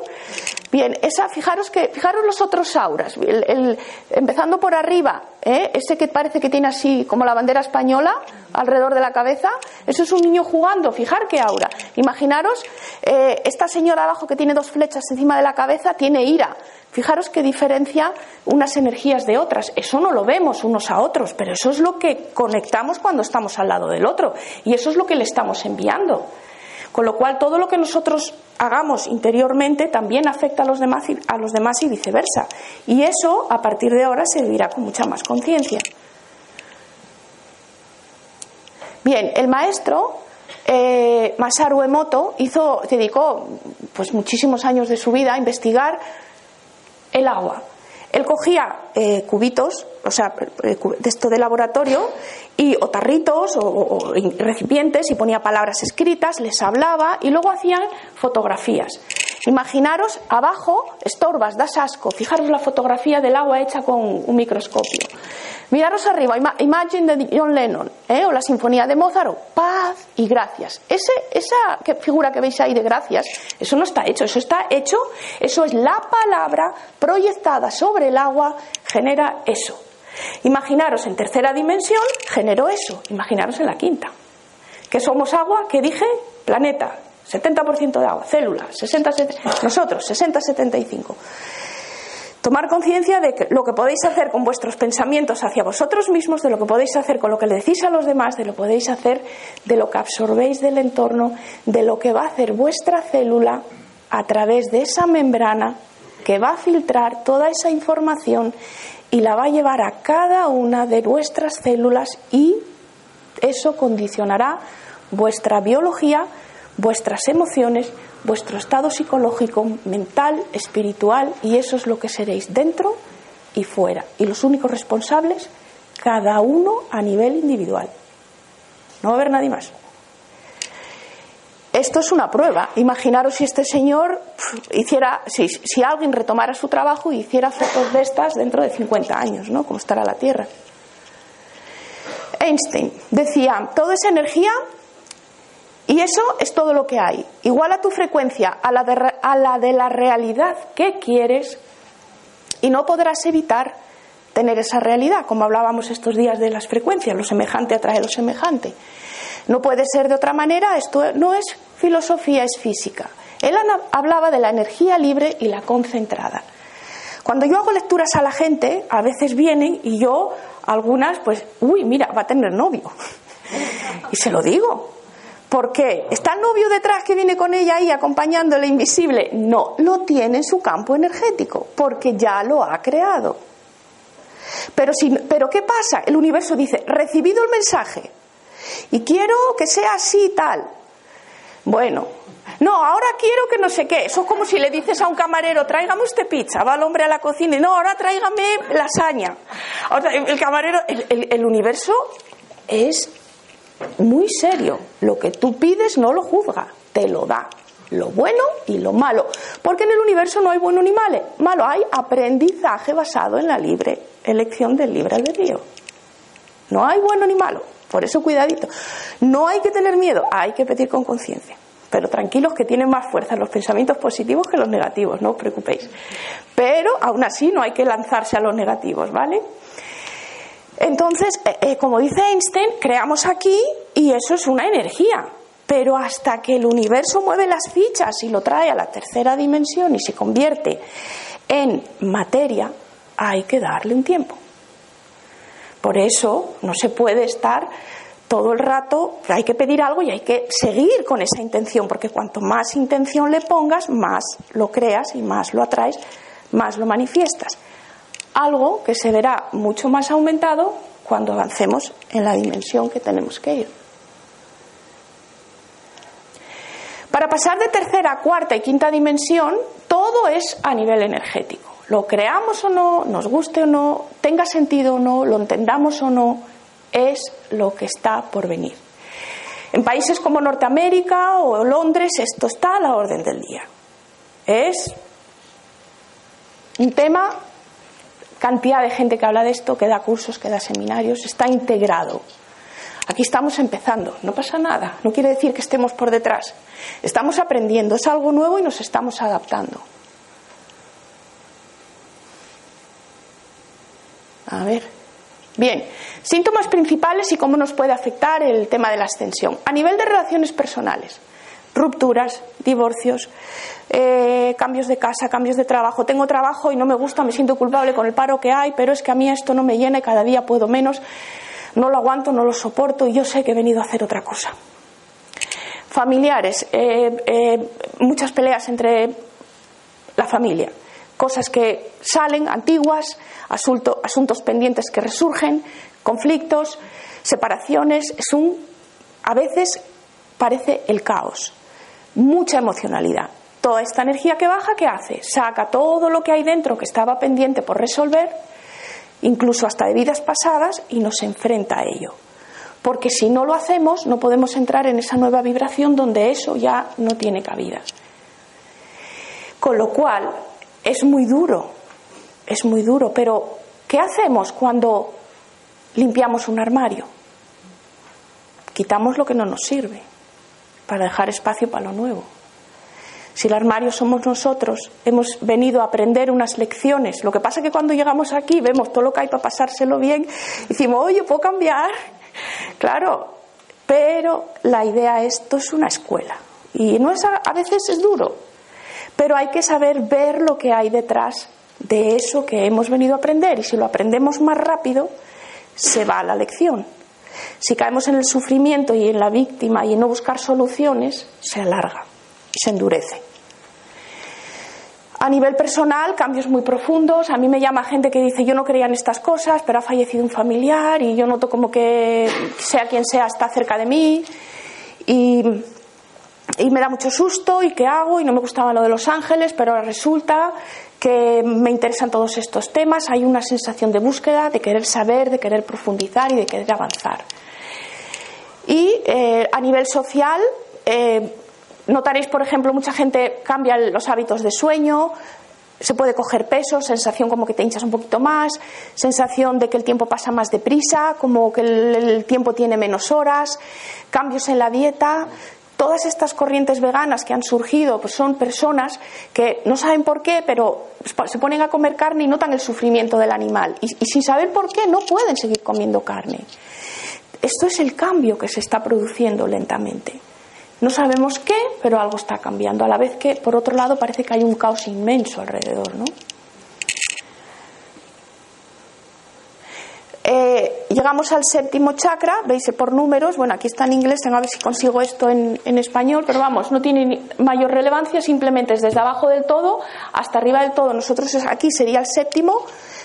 Bien, esa, fijaros que, fijaros los otros auras. empezando por arriba, ¿eh? ese que parece que tiene así como la bandera española alrededor de la cabeza, eso es un niño jugando. Fijar qué aura. Imaginaros, eh, esta señora abajo que tiene dos flechas encima de la cabeza tiene ira. Fijaros qué diferencia unas energías de otras. Eso no lo vemos unos a otros, pero eso es lo que conectamos cuando estamos al lado del otro. Y eso es lo que le estamos enviando. Con lo cual, todo lo que nosotros hagamos interiormente también afecta a los demás y, a los demás y viceversa. Y eso, a partir de ahora, se vivirá con mucha más conciencia. Bien, el maestro eh, Masaru Emoto hizo, dedicó pues muchísimos años de su vida a investigar el agua. Él cogía eh, cubitos, o sea, eh, de esto de laboratorio, y, o tarritos o, recipientes, y ponía palabras escritas, les hablaba, y luego hacían fotografías. Imaginaros abajo, estorbas, das asco. Fijaros la fotografía del agua hecha con un microscopio. Miraros arriba, Imagine de John Lennon, ¿eh? o la Sinfonía de Mozart, paz y gracias. Ese, esa figura que veis ahí de gracias, eso no está hecho, eso está hecho, eso es la palabra proyectada sobre el agua, genera eso. Imaginaros en tercera dimensión, generó eso. Imaginaros en la quinta. Que somos agua, que dije, planeta, 70% de agua, células, 60, nosotros, 60-75. Tomar conciencia de lo que podéis hacer con vuestros pensamientos hacia vosotros mismos, de lo que podéis hacer con lo que le decís a los demás, de lo que podéis hacer, de lo que absorbéis del entorno, de lo que va a hacer vuestra célula a través de esa membrana que va a filtrar toda esa información y la va a llevar a cada una de vuestras células y eso condicionará vuestra biología, vuestras emociones, vuestro estado psicológico, mental, espiritual, y eso es lo que seréis dentro y fuera. Y los únicos responsables, cada uno a nivel individual. No va a haber nadie más. Esto es una prueba. Imaginaros si este señor hiciera, si, si alguien retomara su trabajo y hiciera fotos de estas dentro de 50 años, ¿no? Como estará la Tierra. Einstein decía, toda esa energía y eso es todo lo que hay. Igual a tu frecuencia a la, de, a la de la realidad que quieres y no podrás evitar tener esa realidad, como hablábamos estos días de las frecuencias, lo semejante atrae lo semejante. No puede ser de otra manera, esto no es filosofía, es física. Él hablaba de la energía libre y la concentrada. Cuando yo hago lecturas a la gente, a veces vienen y yo, algunas, pues, uy, mira, va a tener novio. Y se lo digo. ¿Por qué? ¿Está el novio detrás que viene con ella ahí acompañándole invisible? No, lo tiene en su campo energético, porque ya lo ha creado. Pero, pero ¿qué pasa? El universo dice, recibido el mensaje y quiero que sea así y tal. Bueno, no, ahora quiero que no sé qué. Eso es como si le dices a un camarero, tráigame usted pizza. Va el hombre a la cocina y no, ahora tráigame lasaña. el camarero, el universo es muy serio. Lo que tú pides no lo juzga, te lo da. Lo bueno y lo malo. Porque en el universo no hay bueno ni malo. Hay aprendizaje basado en la libre elección del libre albedrío. No hay bueno ni malo. Por eso cuidadito. No hay que tener miedo, hay que pedir con conciencia. Pero tranquilos que tienen más fuerza los pensamientos positivos que los negativos, no os preocupéis. Pero aún así no hay que lanzarse a los negativos, ¿vale? Entonces, eh, eh, como dice Einstein, creamos aquí y eso es una energía. Pero hasta que el universo mueve las fichas y lo trae a la tercera dimensión y se convierte en materia, hay que darle un tiempo. Por eso no se puede estar todo el rato, hay que pedir algo y hay que seguir con esa intención, porque cuanto más intención le pongas, más lo creas y más lo atraes, más lo manifiestas. Algo que se verá mucho más aumentado cuando avancemos en la dimensión que tenemos que ir. Para pasar de tercera, cuarta y quinta dimensión, todo es a nivel energético. Lo creamos o no, nos guste o no, tenga sentido o no, lo entendamos o no, es lo que está por venir. En países como Norteamérica o Londres esto está a la orden del día. Es un tema cantidad de gente que habla de esto, que da cursos, que da seminarios, está integrado. Aquí estamos empezando, no pasa nada, no quiere decir que estemos por detrás. Estamos aprendiendo, es algo nuevo y nos estamos adaptando. A ver. Bien, síntomas principales y cómo nos puede afectar el tema de la ascensión. A nivel de relaciones personales, rupturas, divorcios, eh, cambios de casa, cambios de trabajo. Tengo trabajo y no me gusta, me siento culpable con el paro que hay, pero es que a mí esto no me llena y cada día puedo menos. No lo aguanto, no lo soporto y yo sé que he venido a hacer otra cosa. Familiares, eh, eh, muchas peleas entre la familia, cosas que salen antiguas, asuntos pendientes que resurgen, conflictos, separaciones. Es un, a veces parece el caos mucha emocionalidad. Toda esta energía que baja, ¿qué hace? Saca todo lo que hay dentro que estaba pendiente por resolver, incluso hasta de vidas pasadas, y nos enfrenta a ello. Porque si no lo hacemos, no podemos entrar en esa nueva vibración donde eso ya no tiene cabida. Con lo cual, es muy duro, es muy duro, pero ¿qué hacemos cuando limpiamos un armario? Quitamos lo que no nos sirve para dejar espacio para lo nuevo. Si el armario somos nosotros, hemos venido a aprender unas lecciones. Lo que pasa es que cuando llegamos aquí vemos todo lo que hay para pasárselo bien y decimos, oye, ¿puedo cambiar? Claro, pero la idea es, esto es una escuela. Y no es, a veces es duro, pero hay que saber ver lo que hay detrás de eso que hemos venido a aprender. Y si lo aprendemos más rápido, se va la lección. Si caemos en el sufrimiento y en la víctima y en no buscar soluciones, se alarga y se endurece. A nivel personal, cambios muy profundos. A mí me llama gente que dice yo no creía en estas cosas, pero ha fallecido un familiar y yo noto como que sea quien sea está cerca de mí y, y me da mucho susto y qué hago y no me gustaba lo de los ángeles, pero ahora resulta que me interesan todos estos temas. Hay una sensación de búsqueda, de querer saber, de querer profundizar y de querer avanzar. Y eh, a nivel social, eh, notaréis, por ejemplo, mucha gente cambia los hábitos de sueño, se puede coger peso, sensación como que te hinchas un poquito más, sensación de que el tiempo pasa más deprisa, como que el, tiempo tiene menos horas, cambios en la dieta. Todas estas corrientes veganas que han surgido pues son personas que no saben por qué, pero se ponen a comer carne y notan el sufrimiento del animal. y sin saber por qué no pueden seguir comiendo carne. Esto es el cambio que se está produciendo lentamente. No sabemos qué, pero algo está cambiando. A la vez que, por otro lado, parece que hay un caos inmenso alrededor, ¿no? Llegamos al séptimo chakra, veis por números, bueno, aquí está en inglés, tengo a ver si consigo esto en, en español, pero vamos, no tiene mayor relevancia, simplemente es desde abajo del todo hasta arriba del todo. Nosotros aquí sería el séptimo,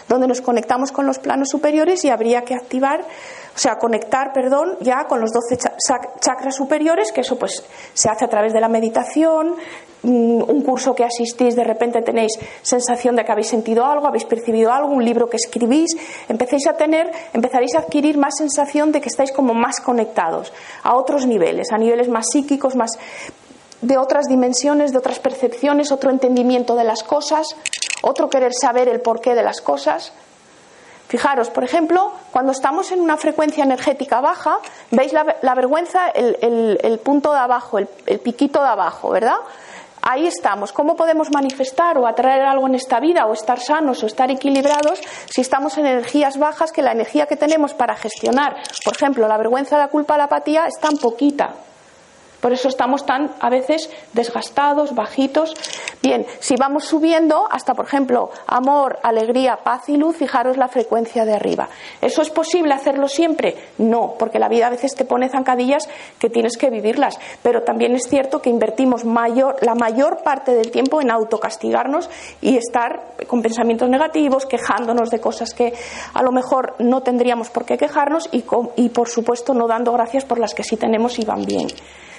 donde nos conectamos con los planos superiores y habría que activar, o sea, conectar, perdón, ya con los 12 chakras superiores, que eso pues se hace a través de la meditación, mm, un curso que asistís, de repente tenéis sensación de que habéis sentido algo, habéis percibido algo, un libro que escribís, empecéis a tener, empezaréis a adquirir más sensación de que estáis como más conectados a otros niveles, a niveles más psíquicos, más de otras dimensiones, de otras percepciones, otro entendimiento de las cosas, otro querer saber el porqué de las cosas. Fijaros, por ejemplo, cuando estamos en una frecuencia energética baja, veis la, vergüenza, el, punto de abajo, el, el piquito de abajo, ¿verdad? Ahí estamos. ¿Cómo podemos manifestar o atraer algo en esta vida o estar sanos o estar equilibrados si estamos en energías bajas que la energía que tenemos para gestionar, por ejemplo, la vergüenza, la culpa, la apatía es tan poquita? Por eso estamos tan a veces desgastados, bajitos. Bien, si vamos subiendo hasta, por ejemplo, amor, alegría, paz y luz, fijaros la frecuencia de arriba. ¿Eso es posible hacerlo siempre? No, porque la vida a veces te pone zancadillas que tienes que vivirlas. Pero también es cierto que invertimos mayor, la mayor parte del tiempo en autocastigarnos y estar con pensamientos negativos, quejándonos de cosas que a lo mejor no tendríamos por qué quejarnos y, y por supuesto, no dando gracias por las que sí tenemos y van bien.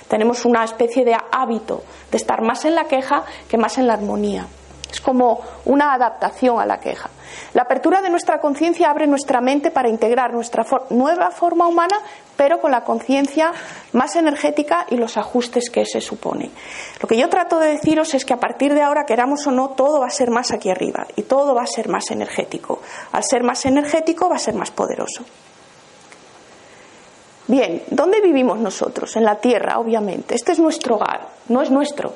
Tenemos una especie de hábito de estar más en la queja que más en la armonía. Es como una adaptación a la queja. La apertura de nuestra conciencia abre nuestra mente para integrar nuestra nueva forma humana, pero con la conciencia más energética y los ajustes que se supone. Lo que yo trato de deciros es que a partir de ahora, queramos o no, todo va a ser más aquí arriba y todo va a ser más energético. Al ser más energético va a ser más poderoso. Bien, ¿dónde vivimos nosotros? En la tierra, obviamente. Este es nuestro hogar, no es nuestro.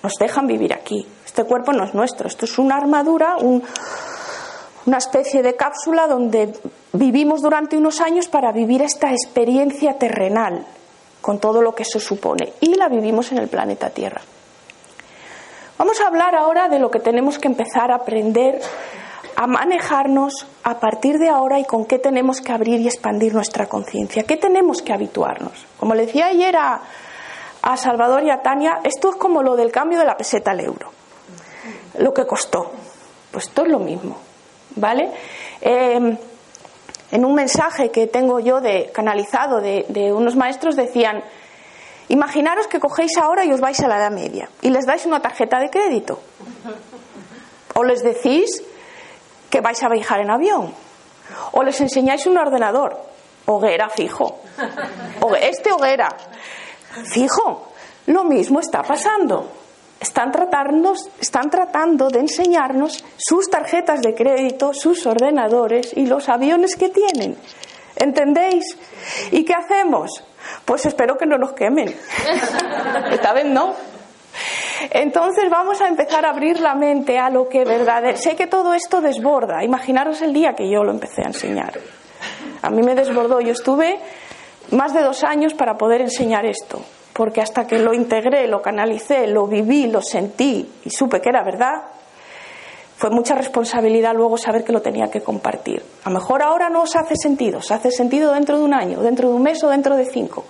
Nos dejan vivir aquí. Este cuerpo no es nuestro. Esto es una armadura, una especie de cápsula donde vivimos durante unos años para vivir esta experiencia terrenal, con todo lo que eso supone. Y la vivimos en el planeta Tierra. Vamos a hablar ahora de lo que tenemos que empezar a aprender a manejarnos a partir de ahora y con qué tenemos que abrir y expandir nuestra conciencia, qué tenemos que habituarnos. Como le decía ayer a, Salvador y a Tania, esto es como lo del cambio de la peseta al euro, lo que costó. Pues esto es lo mismo, ¿vale? Em, en un mensaje que tengo yo de, canalizado de, de unos maestros decían, imaginaros que cogéis ahora y os vais a la Edad Media y les dais una tarjeta de crédito. O les decís que vais a viajar en avión. O les enseñáis un ordenador, hoguera fijo. Este hoguera, fijo. Lo mismo está pasando. Están, están tratando de enseñarnos sus tarjetas de crédito, sus ordenadores y los aviones que tienen. ¿Entendéis? ¿Y qué hacemos? Pues espero que no nos quemen. Esta vez no. Entonces vamos a empezar a abrir la mente a lo que verdad Sé que todo esto desborda. Imaginaros el día que yo lo empecé a enseñar. A mí me desbordó. Yo estuve más de dos años para poder enseñar esto. Porque hasta que lo integré, lo canalicé, lo viví, lo sentí y supe que era verdad, fue mucha responsabilidad luego saber que lo tenía que compartir. A lo mejor ahora no os hace sentido, os hace sentido dentro de un año, dentro de un mes o dentro de cinco.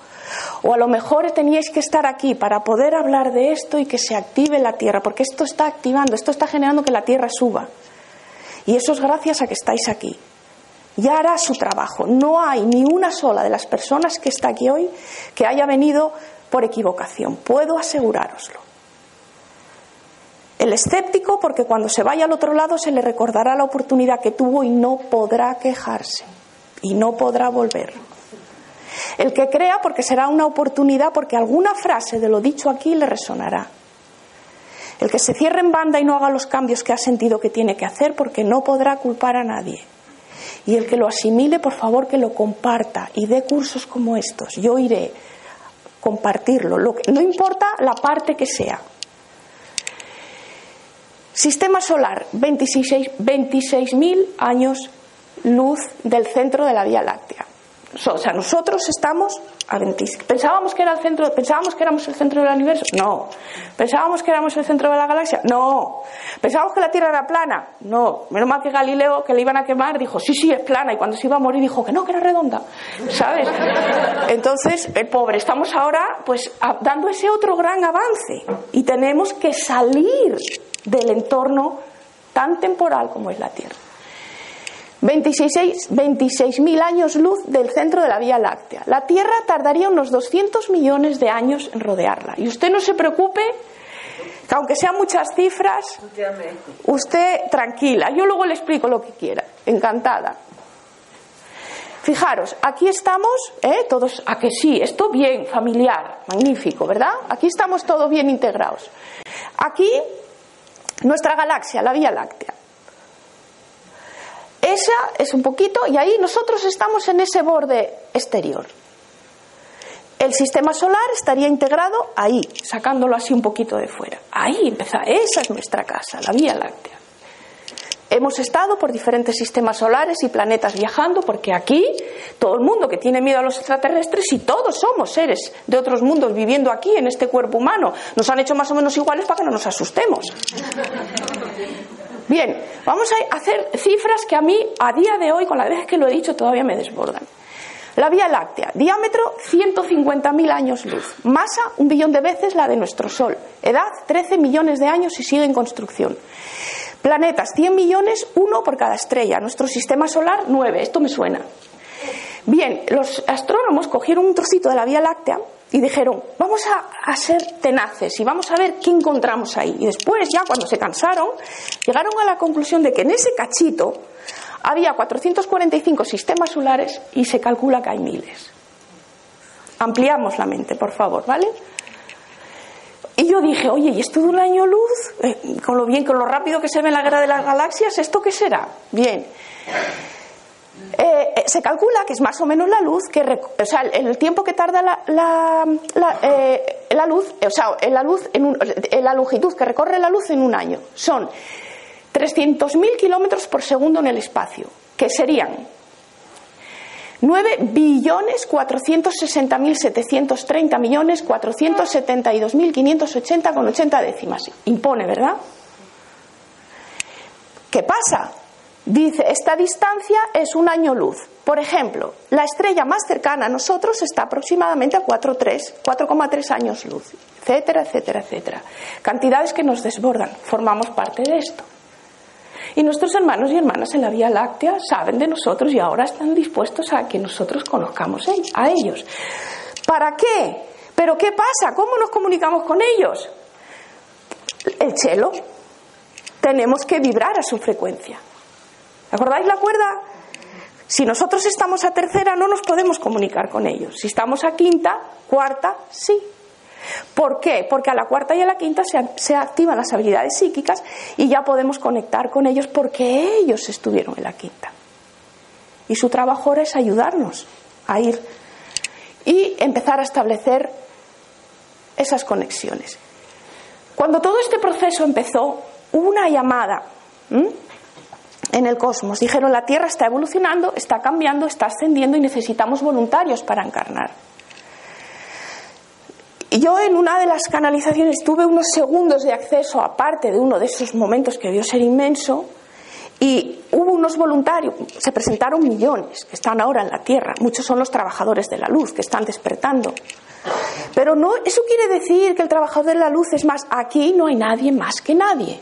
O a lo mejor teníais que estar aquí para poder hablar de esto y que se active la tierra, porque esto está activando, esto está generando que la tierra suba. Y eso es gracias a que estáis aquí. Ya hará su trabajo. No hay ni una sola de las personas que está aquí hoy que haya venido por equivocación. Puedo asegurároslo. El escéptico, porque cuando se vaya al otro lado se le recordará la oportunidad que tuvo y no podrá quejarse y no podrá volver. El que crea porque será una oportunidad, porque alguna frase de lo dicho aquí le resonará. El que se cierre en banda y no haga los cambios que ha sentido que tiene que hacer porque no podrá culpar a nadie. Y el que lo asimile, por favor, que lo comparta y dé cursos como estos. Yo iré compartirlo, no importa la parte que sea. Sistema solar, 26.000 años luz del centro de la Vía Láctea O sea, nosotros estamos a 20. ¿Pensábamos que era el centro, pensábamos que éramos el centro del universo? No. ¿Pensábamos que éramos el centro de la galaxia? No. ¿Pensábamos que la Tierra era plana? No. Menos mal que Galileo, que le iban a quemar, dijo, sí, sí, es plana. Y cuando se iba a morir dijo que no, que era redonda. ¿Sabes? Entonces, el pobre, estamos ahora pues dando ese otro gran avance. Y tenemos que salir del entorno tan temporal como es la Tierra. 26.000 26 años luz del centro de la Vía Láctea. La Tierra tardaría unos 200 millones de años en rodearla. Y usted no se preocupe, que aunque sean muchas cifras, usted tranquila. Yo luego le explico lo que quiera. Encantada. Fijaros, aquí estamos, ¿eh? todos, a que sí, esto bien, familiar, magnífico, ¿verdad? Aquí estamos todos bien integrados. Aquí, nuestra galaxia, la Vía Láctea. Esa es un poquito, y ahí nosotros estamos en ese borde exterior. El sistema solar estaría integrado ahí, sacándolo así un poquito de fuera. Ahí empieza, esa es nuestra casa, la Vía Láctea. Hemos estado por diferentes sistemas solares y planetas viajando, porque aquí todo el mundo que tiene miedo a los extraterrestres y todos somos seres de otros mundos viviendo aquí en este cuerpo humano, nos han hecho más o menos iguales para que no nos asustemos. Bien, vamos a hacer cifras que a mí, a día de hoy, con la vez que lo he dicho, todavía me desbordan. La Vía Láctea, diámetro 150.000 años luz, masa un billón de veces la de nuestro Sol, edad 13 millones de años y sigue en construcción. Planetas, 100 millones, uno por cada estrella. Nuestro sistema solar, 9. Esto me suena. Bien, los astrónomos cogieron un trocito de la Vía Láctea y dijeron, vamos a, ser tenaces y vamos a ver qué encontramos ahí. Y después, ya cuando se cansaron, llegaron a la conclusión de que en ese cachito había 445 sistemas solares y se calcula que hay miles. Ampliamos la mente, por favor, ¿vale? Y yo dije, oye, ¿y esto de un año luz? Eh, con lo bien, con lo rápido que se ve la guerra de las galaxias, ¿esto qué será? Bien. Eh, eh, se calcula que es más o menos la luz que o sea el tiempo que tarda la, la, eh, luz o sea la luz en la longitud que recorre la luz en un año son 300.000 kilómetros por segundo en el espacio que serían 9 billones 460.730 millones 472.580 con 80 décimas impone verdad ¿qué pasa? Dice, esta distancia es un año luz. Por ejemplo, la estrella más cercana a nosotros está aproximadamente a 4,3 años luz, etcétera, etcétera, etcétera. Cantidades que nos desbordan, formamos parte de esto. Y nuestros hermanos y hermanas en la Vía Láctea saben de nosotros y ahora están dispuestos a que nosotros conozcamos a ellos. ¿Para qué? ¿Pero qué pasa? ¿Cómo nos comunicamos con ellos? El chelo. Tenemos que vibrar a su frecuencia. ¿Acordáis la cuerda? Si nosotros estamos a tercera no nos podemos comunicar con ellos. Si estamos a quinta, cuarta, sí. ¿Por qué? Porque a la cuarta y a la quinta se, activan las habilidades psíquicas y ya podemos conectar con ellos porque ellos estuvieron en la quinta. Y su trabajo ahora es ayudarnos a ir y empezar a establecer esas conexiones. Cuando todo este proceso empezó, una llamada en el cosmos. Dijeron, la Tierra está evolucionando, está cambiando, está ascendiendo y necesitamos voluntarios para encarnar. Yo en una de las canalizaciones tuve unos segundos de acceso, aparte de uno de esos momentos que vio ser inmenso, y hubo unos voluntarios, se presentaron millones que están ahora en la Tierra, muchos son los trabajadores de la luz que están despertando. Pero no, eso quiere decir que el trabajador de la luz es más, aquí no hay nadie más que nadie.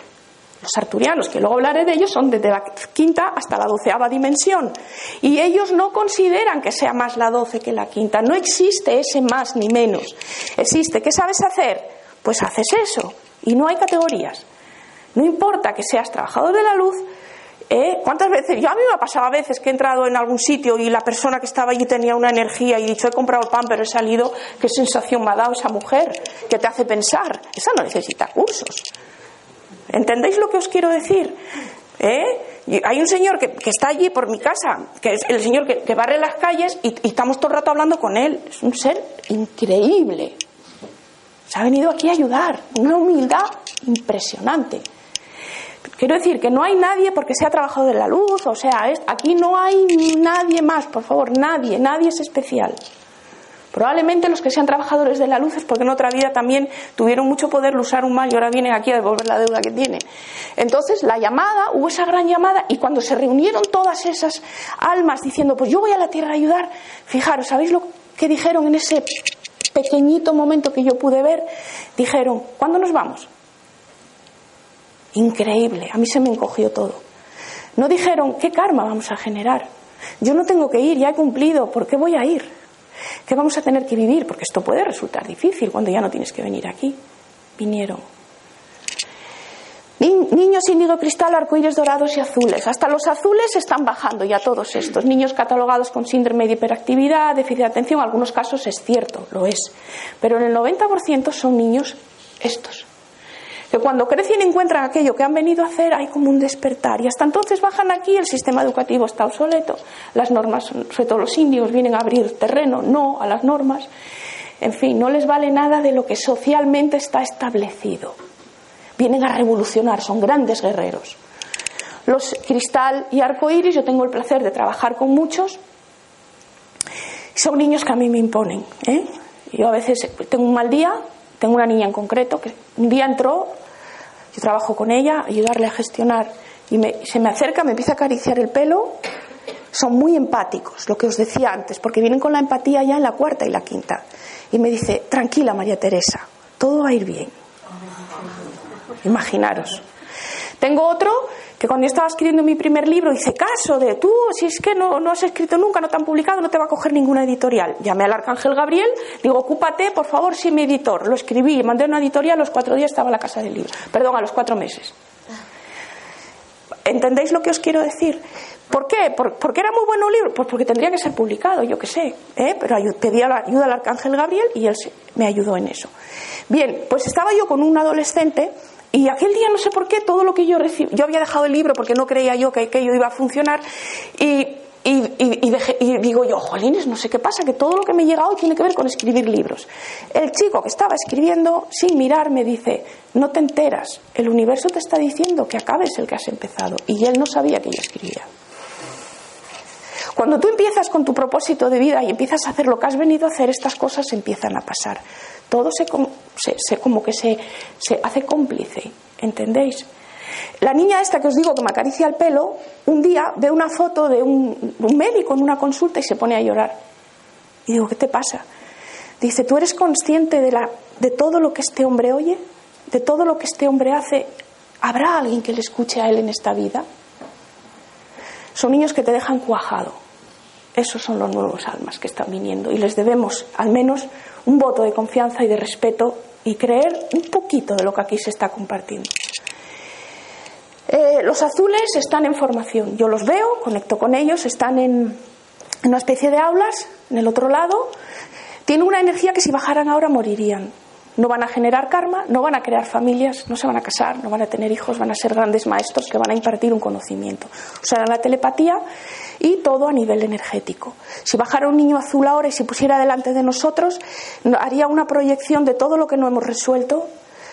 Los arturianos, que luego hablaré de ellos, son desde la quinta hasta la doceava dimensión. Y ellos no consideran que sea más la doce que la quinta. No existe ese más ni menos. Existe, ¿qué sabes hacer? Pues haces eso. Y no hay categorías. No importa que seas trabajador de la luz, ¿Eh? ¿Cuántas veces? Yo a mí me ha pasado a veces que he entrado en algún sitio y la persona que estaba allí tenía una energía y he dicho, he comprado pan, pero he salido, ¿qué sensación me ha dado esa mujer? que te hace pensar? Esa no necesita cursos. ¿Entendéis lo que os quiero decir? ¿Eh? Hay un señor que, está allí por mi casa, que es el señor que, barre las calles y, estamos todo el rato hablando con él. Es un ser increíble. Se ha venido aquí a ayudar, una humildad impresionante. Quiero decir que no hay nadie porque se ha trabajado de la luz, o sea, aquí no hay nadie más, por favor, nadie, nadie es especial. Probablemente los que sean trabajadores de la luz es porque en otra vida también tuvieron mucho poder, lo usaron mal y ahora vienen aquí a devolver la deuda que tienen. Entonces, la llamada, hubo esa gran llamada y cuando se reunieron todas esas almas diciendo, pues yo voy a la tierra a ayudar, fijaros, ¿sabéis lo que dijeron en ese pequeñito momento que yo pude ver? Dijeron, ¿cuándo nos vamos? Increíble, a mí se me encogió todo. No dijeron, ¿qué karma vamos a generar? Yo no tengo que ir, ya he cumplido, ¿por qué voy a ir? ¿Qué vamos a tener que vivir? Porque esto puede resultar difícil cuando ya no tienes que venir aquí. Vinieron. Niños índigo cristal, arcoíris dorados y azules. Hasta los azules están bajando ya todos estos. Niños catalogados con síndrome de hiperactividad, déficit de atención, en algunos casos es cierto, lo es. Pero en el 90% son niños estos que cuando crecen y encuentran aquello que han venido a hacer hay como un despertar. Y hasta entonces bajan aquí el sistema educativo está obsoleto. Las normas sobre todo los indios vienen a abrir terreno no a las normas. En fin no les vale nada de lo que socialmente está establecido. Vienen a revolucionar son grandes guerreros. Los cristal y arcoíris yo tengo el placer de trabajar con muchos son niños que a mí me imponen ¿eh? yo a veces tengo un mal día tengo una niña en concreto que un día entró yo trabajo con ella, ayudarle a gestionar y se me acerca, me empieza a acariciar el pelo. Son muy empáticos, lo que os decía antes, porque vienen con la empatía ya en la cuarta y la quinta. Y me dice, tranquila María Teresa, todo va a ir bien. Imaginaros. Tengo otro que cuando yo estaba escribiendo mi primer libro hice caso de tú, si es que no, no has escrito nunca, no te han publicado, no te va a coger ninguna editorial. Llamé al arcángel Gabriel, digo, ocúpate, por favor, si mi editor. Lo escribí, mandé una editorial, a los cuatro días estaba en la casa del libro. Perdón, a los cuatro meses. ¿Entendéis lo que os quiero decir? ¿Por qué? ¿Por, porque era muy bueno el libro? Pues porque tendría que ser publicado, yo qué sé. ¿eh? Pero pedí ayuda al arcángel Gabriel y él me ayudó en eso. Bien, pues estaba yo con un adolescente y aquel día no sé por qué todo lo que yo recibí, yo había dejado el libro porque no creía yo que aquello iba a funcionar y, digo yo, jolines, no sé qué pasa, que todo lo que me llega hoy tiene que ver con escribir libros. El chico que estaba escribiendo, sin mirar, me dice, no te enteras, el universo te está diciendo que acabes el que has empezado. Y él no sabía que yo escribía. Cuando tú empiezas con tu propósito de vida y empiezas a hacer lo que has venido a hacer, estas cosas empiezan a pasar todo se, se, como que se, se hace cómplice, ¿entendéis? La niña esta que os digo que me acaricia el pelo, un día ve una foto de un, un, médico en una consulta y se pone a llorar. Y digo, ¿qué te pasa? Dice, ¿tú eres consciente de, la, de todo lo que este hombre oye? ¿De todo lo que este hombre hace? ¿Habrá alguien que le escuche a él en esta vida? Son niños que te dejan cuajado. Esos son los nuevos almas que están viniendo y les debemos al menos un voto de confianza y de respeto y creer un poquito de lo que aquí se está compartiendo. Eh, los azules están en formación. Yo los veo, conecto con ellos, están en, una especie de aulas, en el otro lado. Tienen una energía que si bajaran ahora morirían. No van a generar karma, no van a crear familias, no se van a casar, no van a tener hijos, van a ser grandes maestros que van a impartir un conocimiento. Usarán la telepatía y todo a nivel energético. Si bajara un niño azul ahora y se pusiera delante de nosotros, haría una proyección de todo lo que no hemos resuelto,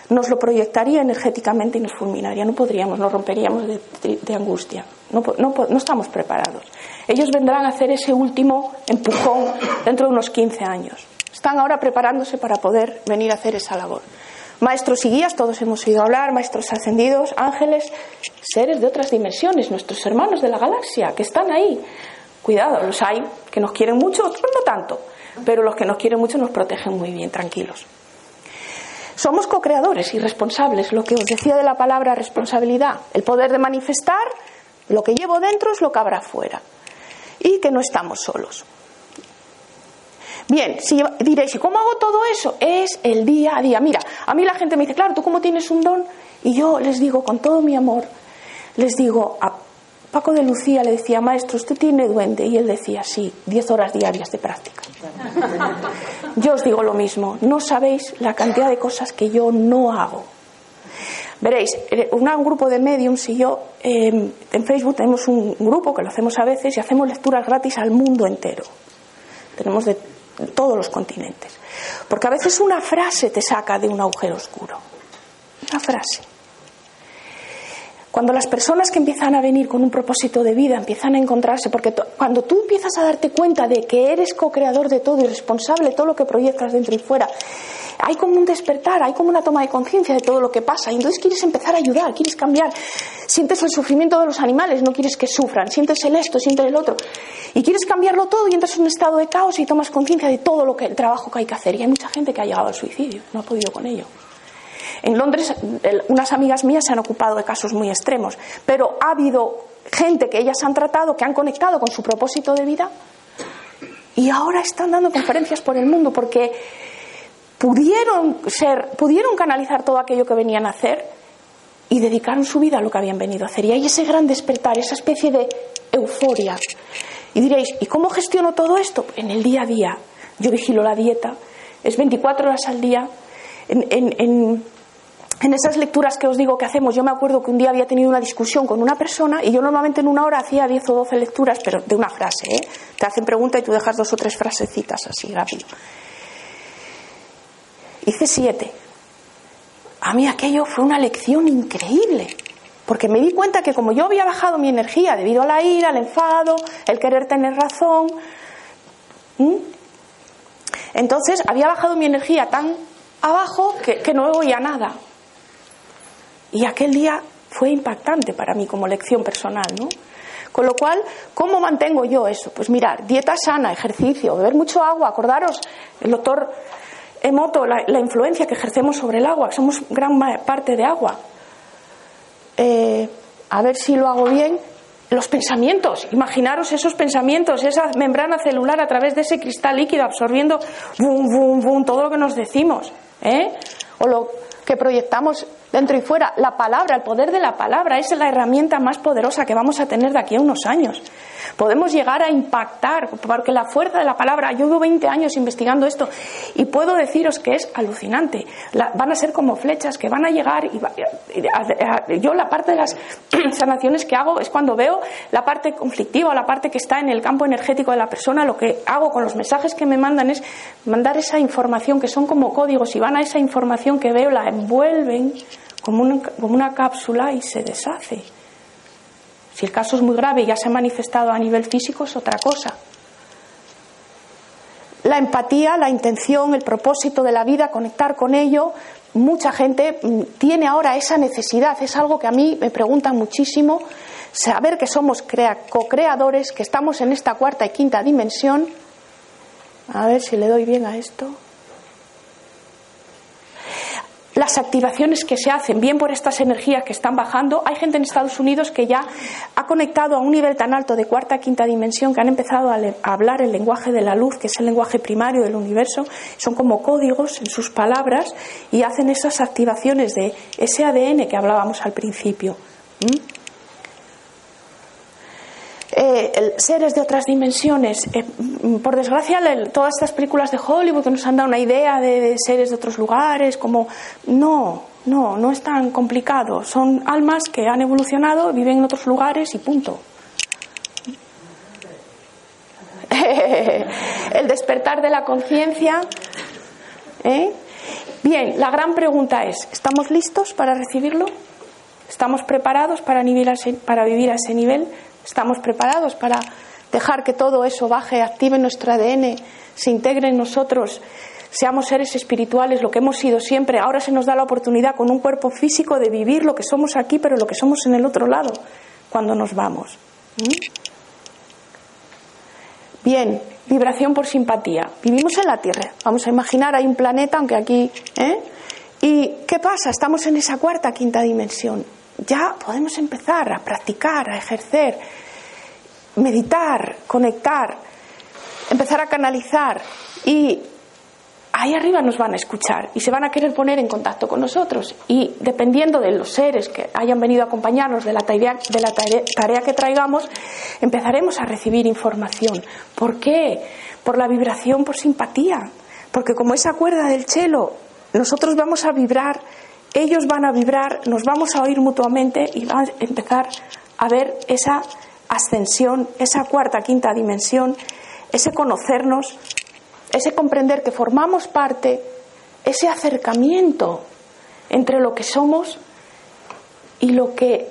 nos lo proyectaría energéticamente y nos fulminaría. No podríamos, nos romperíamos de, angustia. No, no, estamos preparados. Ellos vendrán a hacer ese último empujón dentro de unos 15 años. Están ahora preparándose para poder venir a hacer esa labor. Maestros y guías, todos hemos oído hablar, maestros ascendidos, ángeles, seres de otras dimensiones, nuestros hermanos de la galaxia, que están ahí. Cuidado, los hay que nos quieren mucho, otros no tanto, pero los que nos quieren mucho nos protegen muy bien, tranquilos. Somos co-creadores y responsables, lo que os decía de la palabra responsabilidad, el poder de manifestar lo que llevo dentro es lo que habrá fuera y que no estamos solos. Bien, si diréis, ¿y cómo hago todo eso? Es el día a día. Mira, a mí la gente me dice, claro, tú cómo tienes un don, y yo les digo con todo mi amor, les digo, a Paco de Lucía le decía, maestro, ¿usted tiene duende? Y él decía, sí, diez horas diarias de práctica. Yo os digo lo mismo, no sabéis la cantidad de cosas que yo no hago. Veréis, eh, un grupo de mediums y yo em, en Facebook tenemos un grupo que lo hacemos a veces y hacemos lecturas gratis al mundo entero. Tenemos de todos los continentes. Porque a veces una frase te saca de un agujero oscuro. Una frase. Cuando las personas que empiezan a venir con un propósito de vida empiezan a encontrarse, porque cuando tú empiezas a darte cuenta de que eres co-creador de todo y responsable de todo lo que proyectas dentro y fuera, hay como un despertar, hay como una toma de conciencia de todo lo que pasa. Y entonces quieres empezar a ayudar, quieres cambiar. Sientes el sufrimiento de los animales, no quieres que sufran. Sientes el esto, sientes el otro. Y quieres cambiarlo todo y entras en un estado de caos y tomas conciencia de todo lo que, el trabajo que hay que hacer. Y hay mucha gente que ha llegado al suicidio, no ha podido con ello. En Londres, unas amigas mías se han ocupado de casos muy extremos, pero ha habido gente que ellas han tratado, que han conectado con su propósito de vida y ahora están dando conferencias por el mundo porque pudieron ser, pudieron canalizar todo aquello que venían a hacer y dedicaron su vida a lo que habían venido a hacer. Y hay ese gran despertar, esa especie de euforia. Y diréis, ¿y cómo gestiono todo esto? En el día a día. Yo vigilo la dieta, es 24 horas al día. en, en esas lecturas que os digo que hacemos, yo me acuerdo que un día había tenido una discusión con una persona y yo normalmente en una hora hacía 10 o 12 lecturas, pero de una frase, ¿eh? Te hacen pregunta y tú dejas dos o tres frasecitas así rápido. Hice siete. A mí aquello fue una lección increíble, porque me di cuenta que como yo había bajado mi energía debido a la ira, al enfado, el querer tener razón, entonces había bajado mi energía tan abajo que, que no oía nada. Y aquel día fue impactante para mí como lección personal, ¿no? Con lo cual, ¿cómo mantengo yo eso? Pues mirar, dieta sana, ejercicio, beber mucho agua. Acordaros, el doctor Emoto, la, influencia que ejercemos sobre el agua, somos gran parte de agua. Eh, a ver si lo hago bien. Los pensamientos, imaginaros esos pensamientos, esa membrana celular a través de ese cristal líquido absorbiendo boom, boom, boom, todo lo que nos decimos. ¿eh? O lo que proyectamos dentro y fuera. La palabra, el poder de la palabra, es la herramienta más poderosa que vamos a tener de aquí a unos años. Podemos llegar a impactar, porque la fuerza de la palabra, yo llevo 20 años investigando esto y puedo deciros que es alucinante. van a ser como flechas que van a llegar y yo la parte de las sanaciones que hago es cuando veo la parte conflictiva, la parte que está en el campo energético de la persona, lo que hago con los mensajes que me mandan es mandar esa información que son como códigos y van a esa información que veo, la envuelven como una, como una cápsula y se deshace. Si el caso es muy grave y ya se ha manifestado a nivel físico es otra cosa. La empatía, la intención, el propósito de la vida, conectar con ello, mucha gente mm, tiene ahora esa necesidad. Es algo que a mí me preguntan muchísimo. Saber que somos co-creadores, que estamos en esta cuarta y quinta dimensión. A ver si le doy bien a esto las activaciones que se hacen, bien por estas energías que están bajando. Hay gente en Estados Unidos que ya ha conectado a un nivel tan alto de cuarta, quinta dimensión, que han empezado a, hablar el lenguaje de la luz, que es el lenguaje primario del universo. Son como códigos en sus palabras y hacen esas activaciones de ese ADN que hablábamos al principio. Eh, seres de otras dimensiones. Eh, por desgracia, todas estas películas de Hollywood que nos han dado una idea de, seres de otros lugares, como no, no, no es tan complicado. Son almas que han evolucionado, viven en otros lugares y punto. El despertar de la conciencia. ¿eh? Bien, la gran pregunta es, ¿estamos listos para recibirlo? ¿Estamos preparados para, para vivir a ese nivel? Estamos preparados para dejar que todo eso baje, active nuestro ADN, se integre en nosotros, seamos seres espirituales, lo que hemos sido siempre. Ahora se nos da la oportunidad con un cuerpo físico de vivir lo que somos aquí, pero lo que somos en el otro lado, cuando nos vamos. ¿Mm? Bien, vibración por simpatía. Vivimos en la Tierra. Vamos a imaginar, hay un planeta, aunque aquí. ¿eh? ¿Y qué pasa? Estamos en esa cuarta, quinta dimensión ya podemos empezar a practicar, a ejercer, meditar, conectar, empezar a canalizar y ahí arriba nos van a escuchar y se van a querer poner en contacto con nosotros. Y dependiendo de los seres que hayan venido a acompañarnos, de la tarea, de la tarea, que traigamos, empezaremos a recibir información. ¿Por qué? Por la vibración, por simpatía. Porque como esa cuerda del chelo, nosotros vamos a vibrar ellos van a vibrar, nos vamos a oír mutuamente y va a empezar a ver esa ascensión, esa cuarta, quinta dimensión, ese conocernos, ese comprender que formamos parte, ese acercamiento entre lo que somos y lo que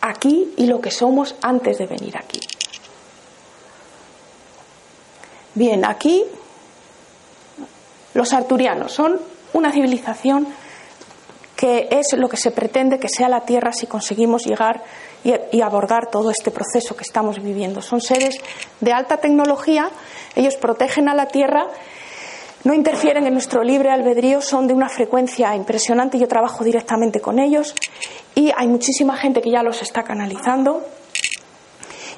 aquí y lo que somos antes de venir aquí. Bien, aquí los arturianos son una civilización que es lo que se pretende que sea la Tierra si conseguimos llegar y, abordar todo este proceso que estamos viviendo. Son seres de alta tecnología, ellos protegen a la Tierra, no interfieren en nuestro libre albedrío, son de una frecuencia impresionante, yo trabajo directamente con ellos y hay muchísima gente que ya los está canalizando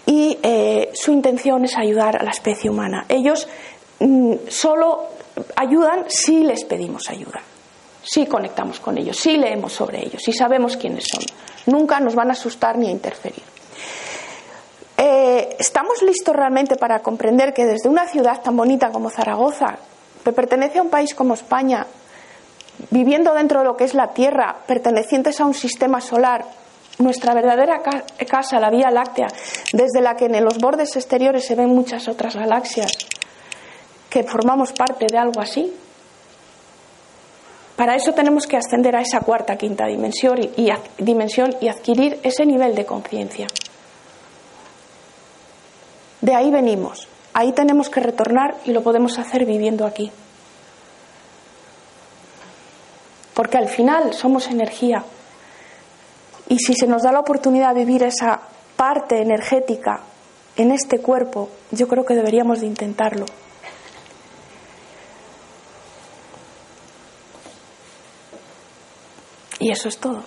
y eh, su intención es ayudar a la especie humana. Ellos mm, solo ayudan si les pedimos ayuda sí conectamos con ellos, sí leemos sobre ellos, sí sabemos quiénes son. Nunca nos van a asustar ni a interferir. Eh, ¿Estamos listos realmente para comprender que desde una ciudad tan bonita como Zaragoza, que pertenece a un país como España, viviendo dentro de lo que es la Tierra, pertenecientes a un sistema solar, nuestra verdadera casa, la Vía Láctea, desde la que en los bordes exteriores se ven muchas otras galaxias, que formamos parte de algo así? Para eso tenemos que ascender a esa cuarta, quinta dimensión y, dimensión y adquirir ese nivel de conciencia. De ahí venimos, ahí tenemos que retornar y lo podemos hacer viviendo aquí. Porque al final somos energía. Y si se nos da la oportunidad de vivir esa parte energética en este cuerpo, yo creo que deberíamos de intentarlo. Y eso es todo.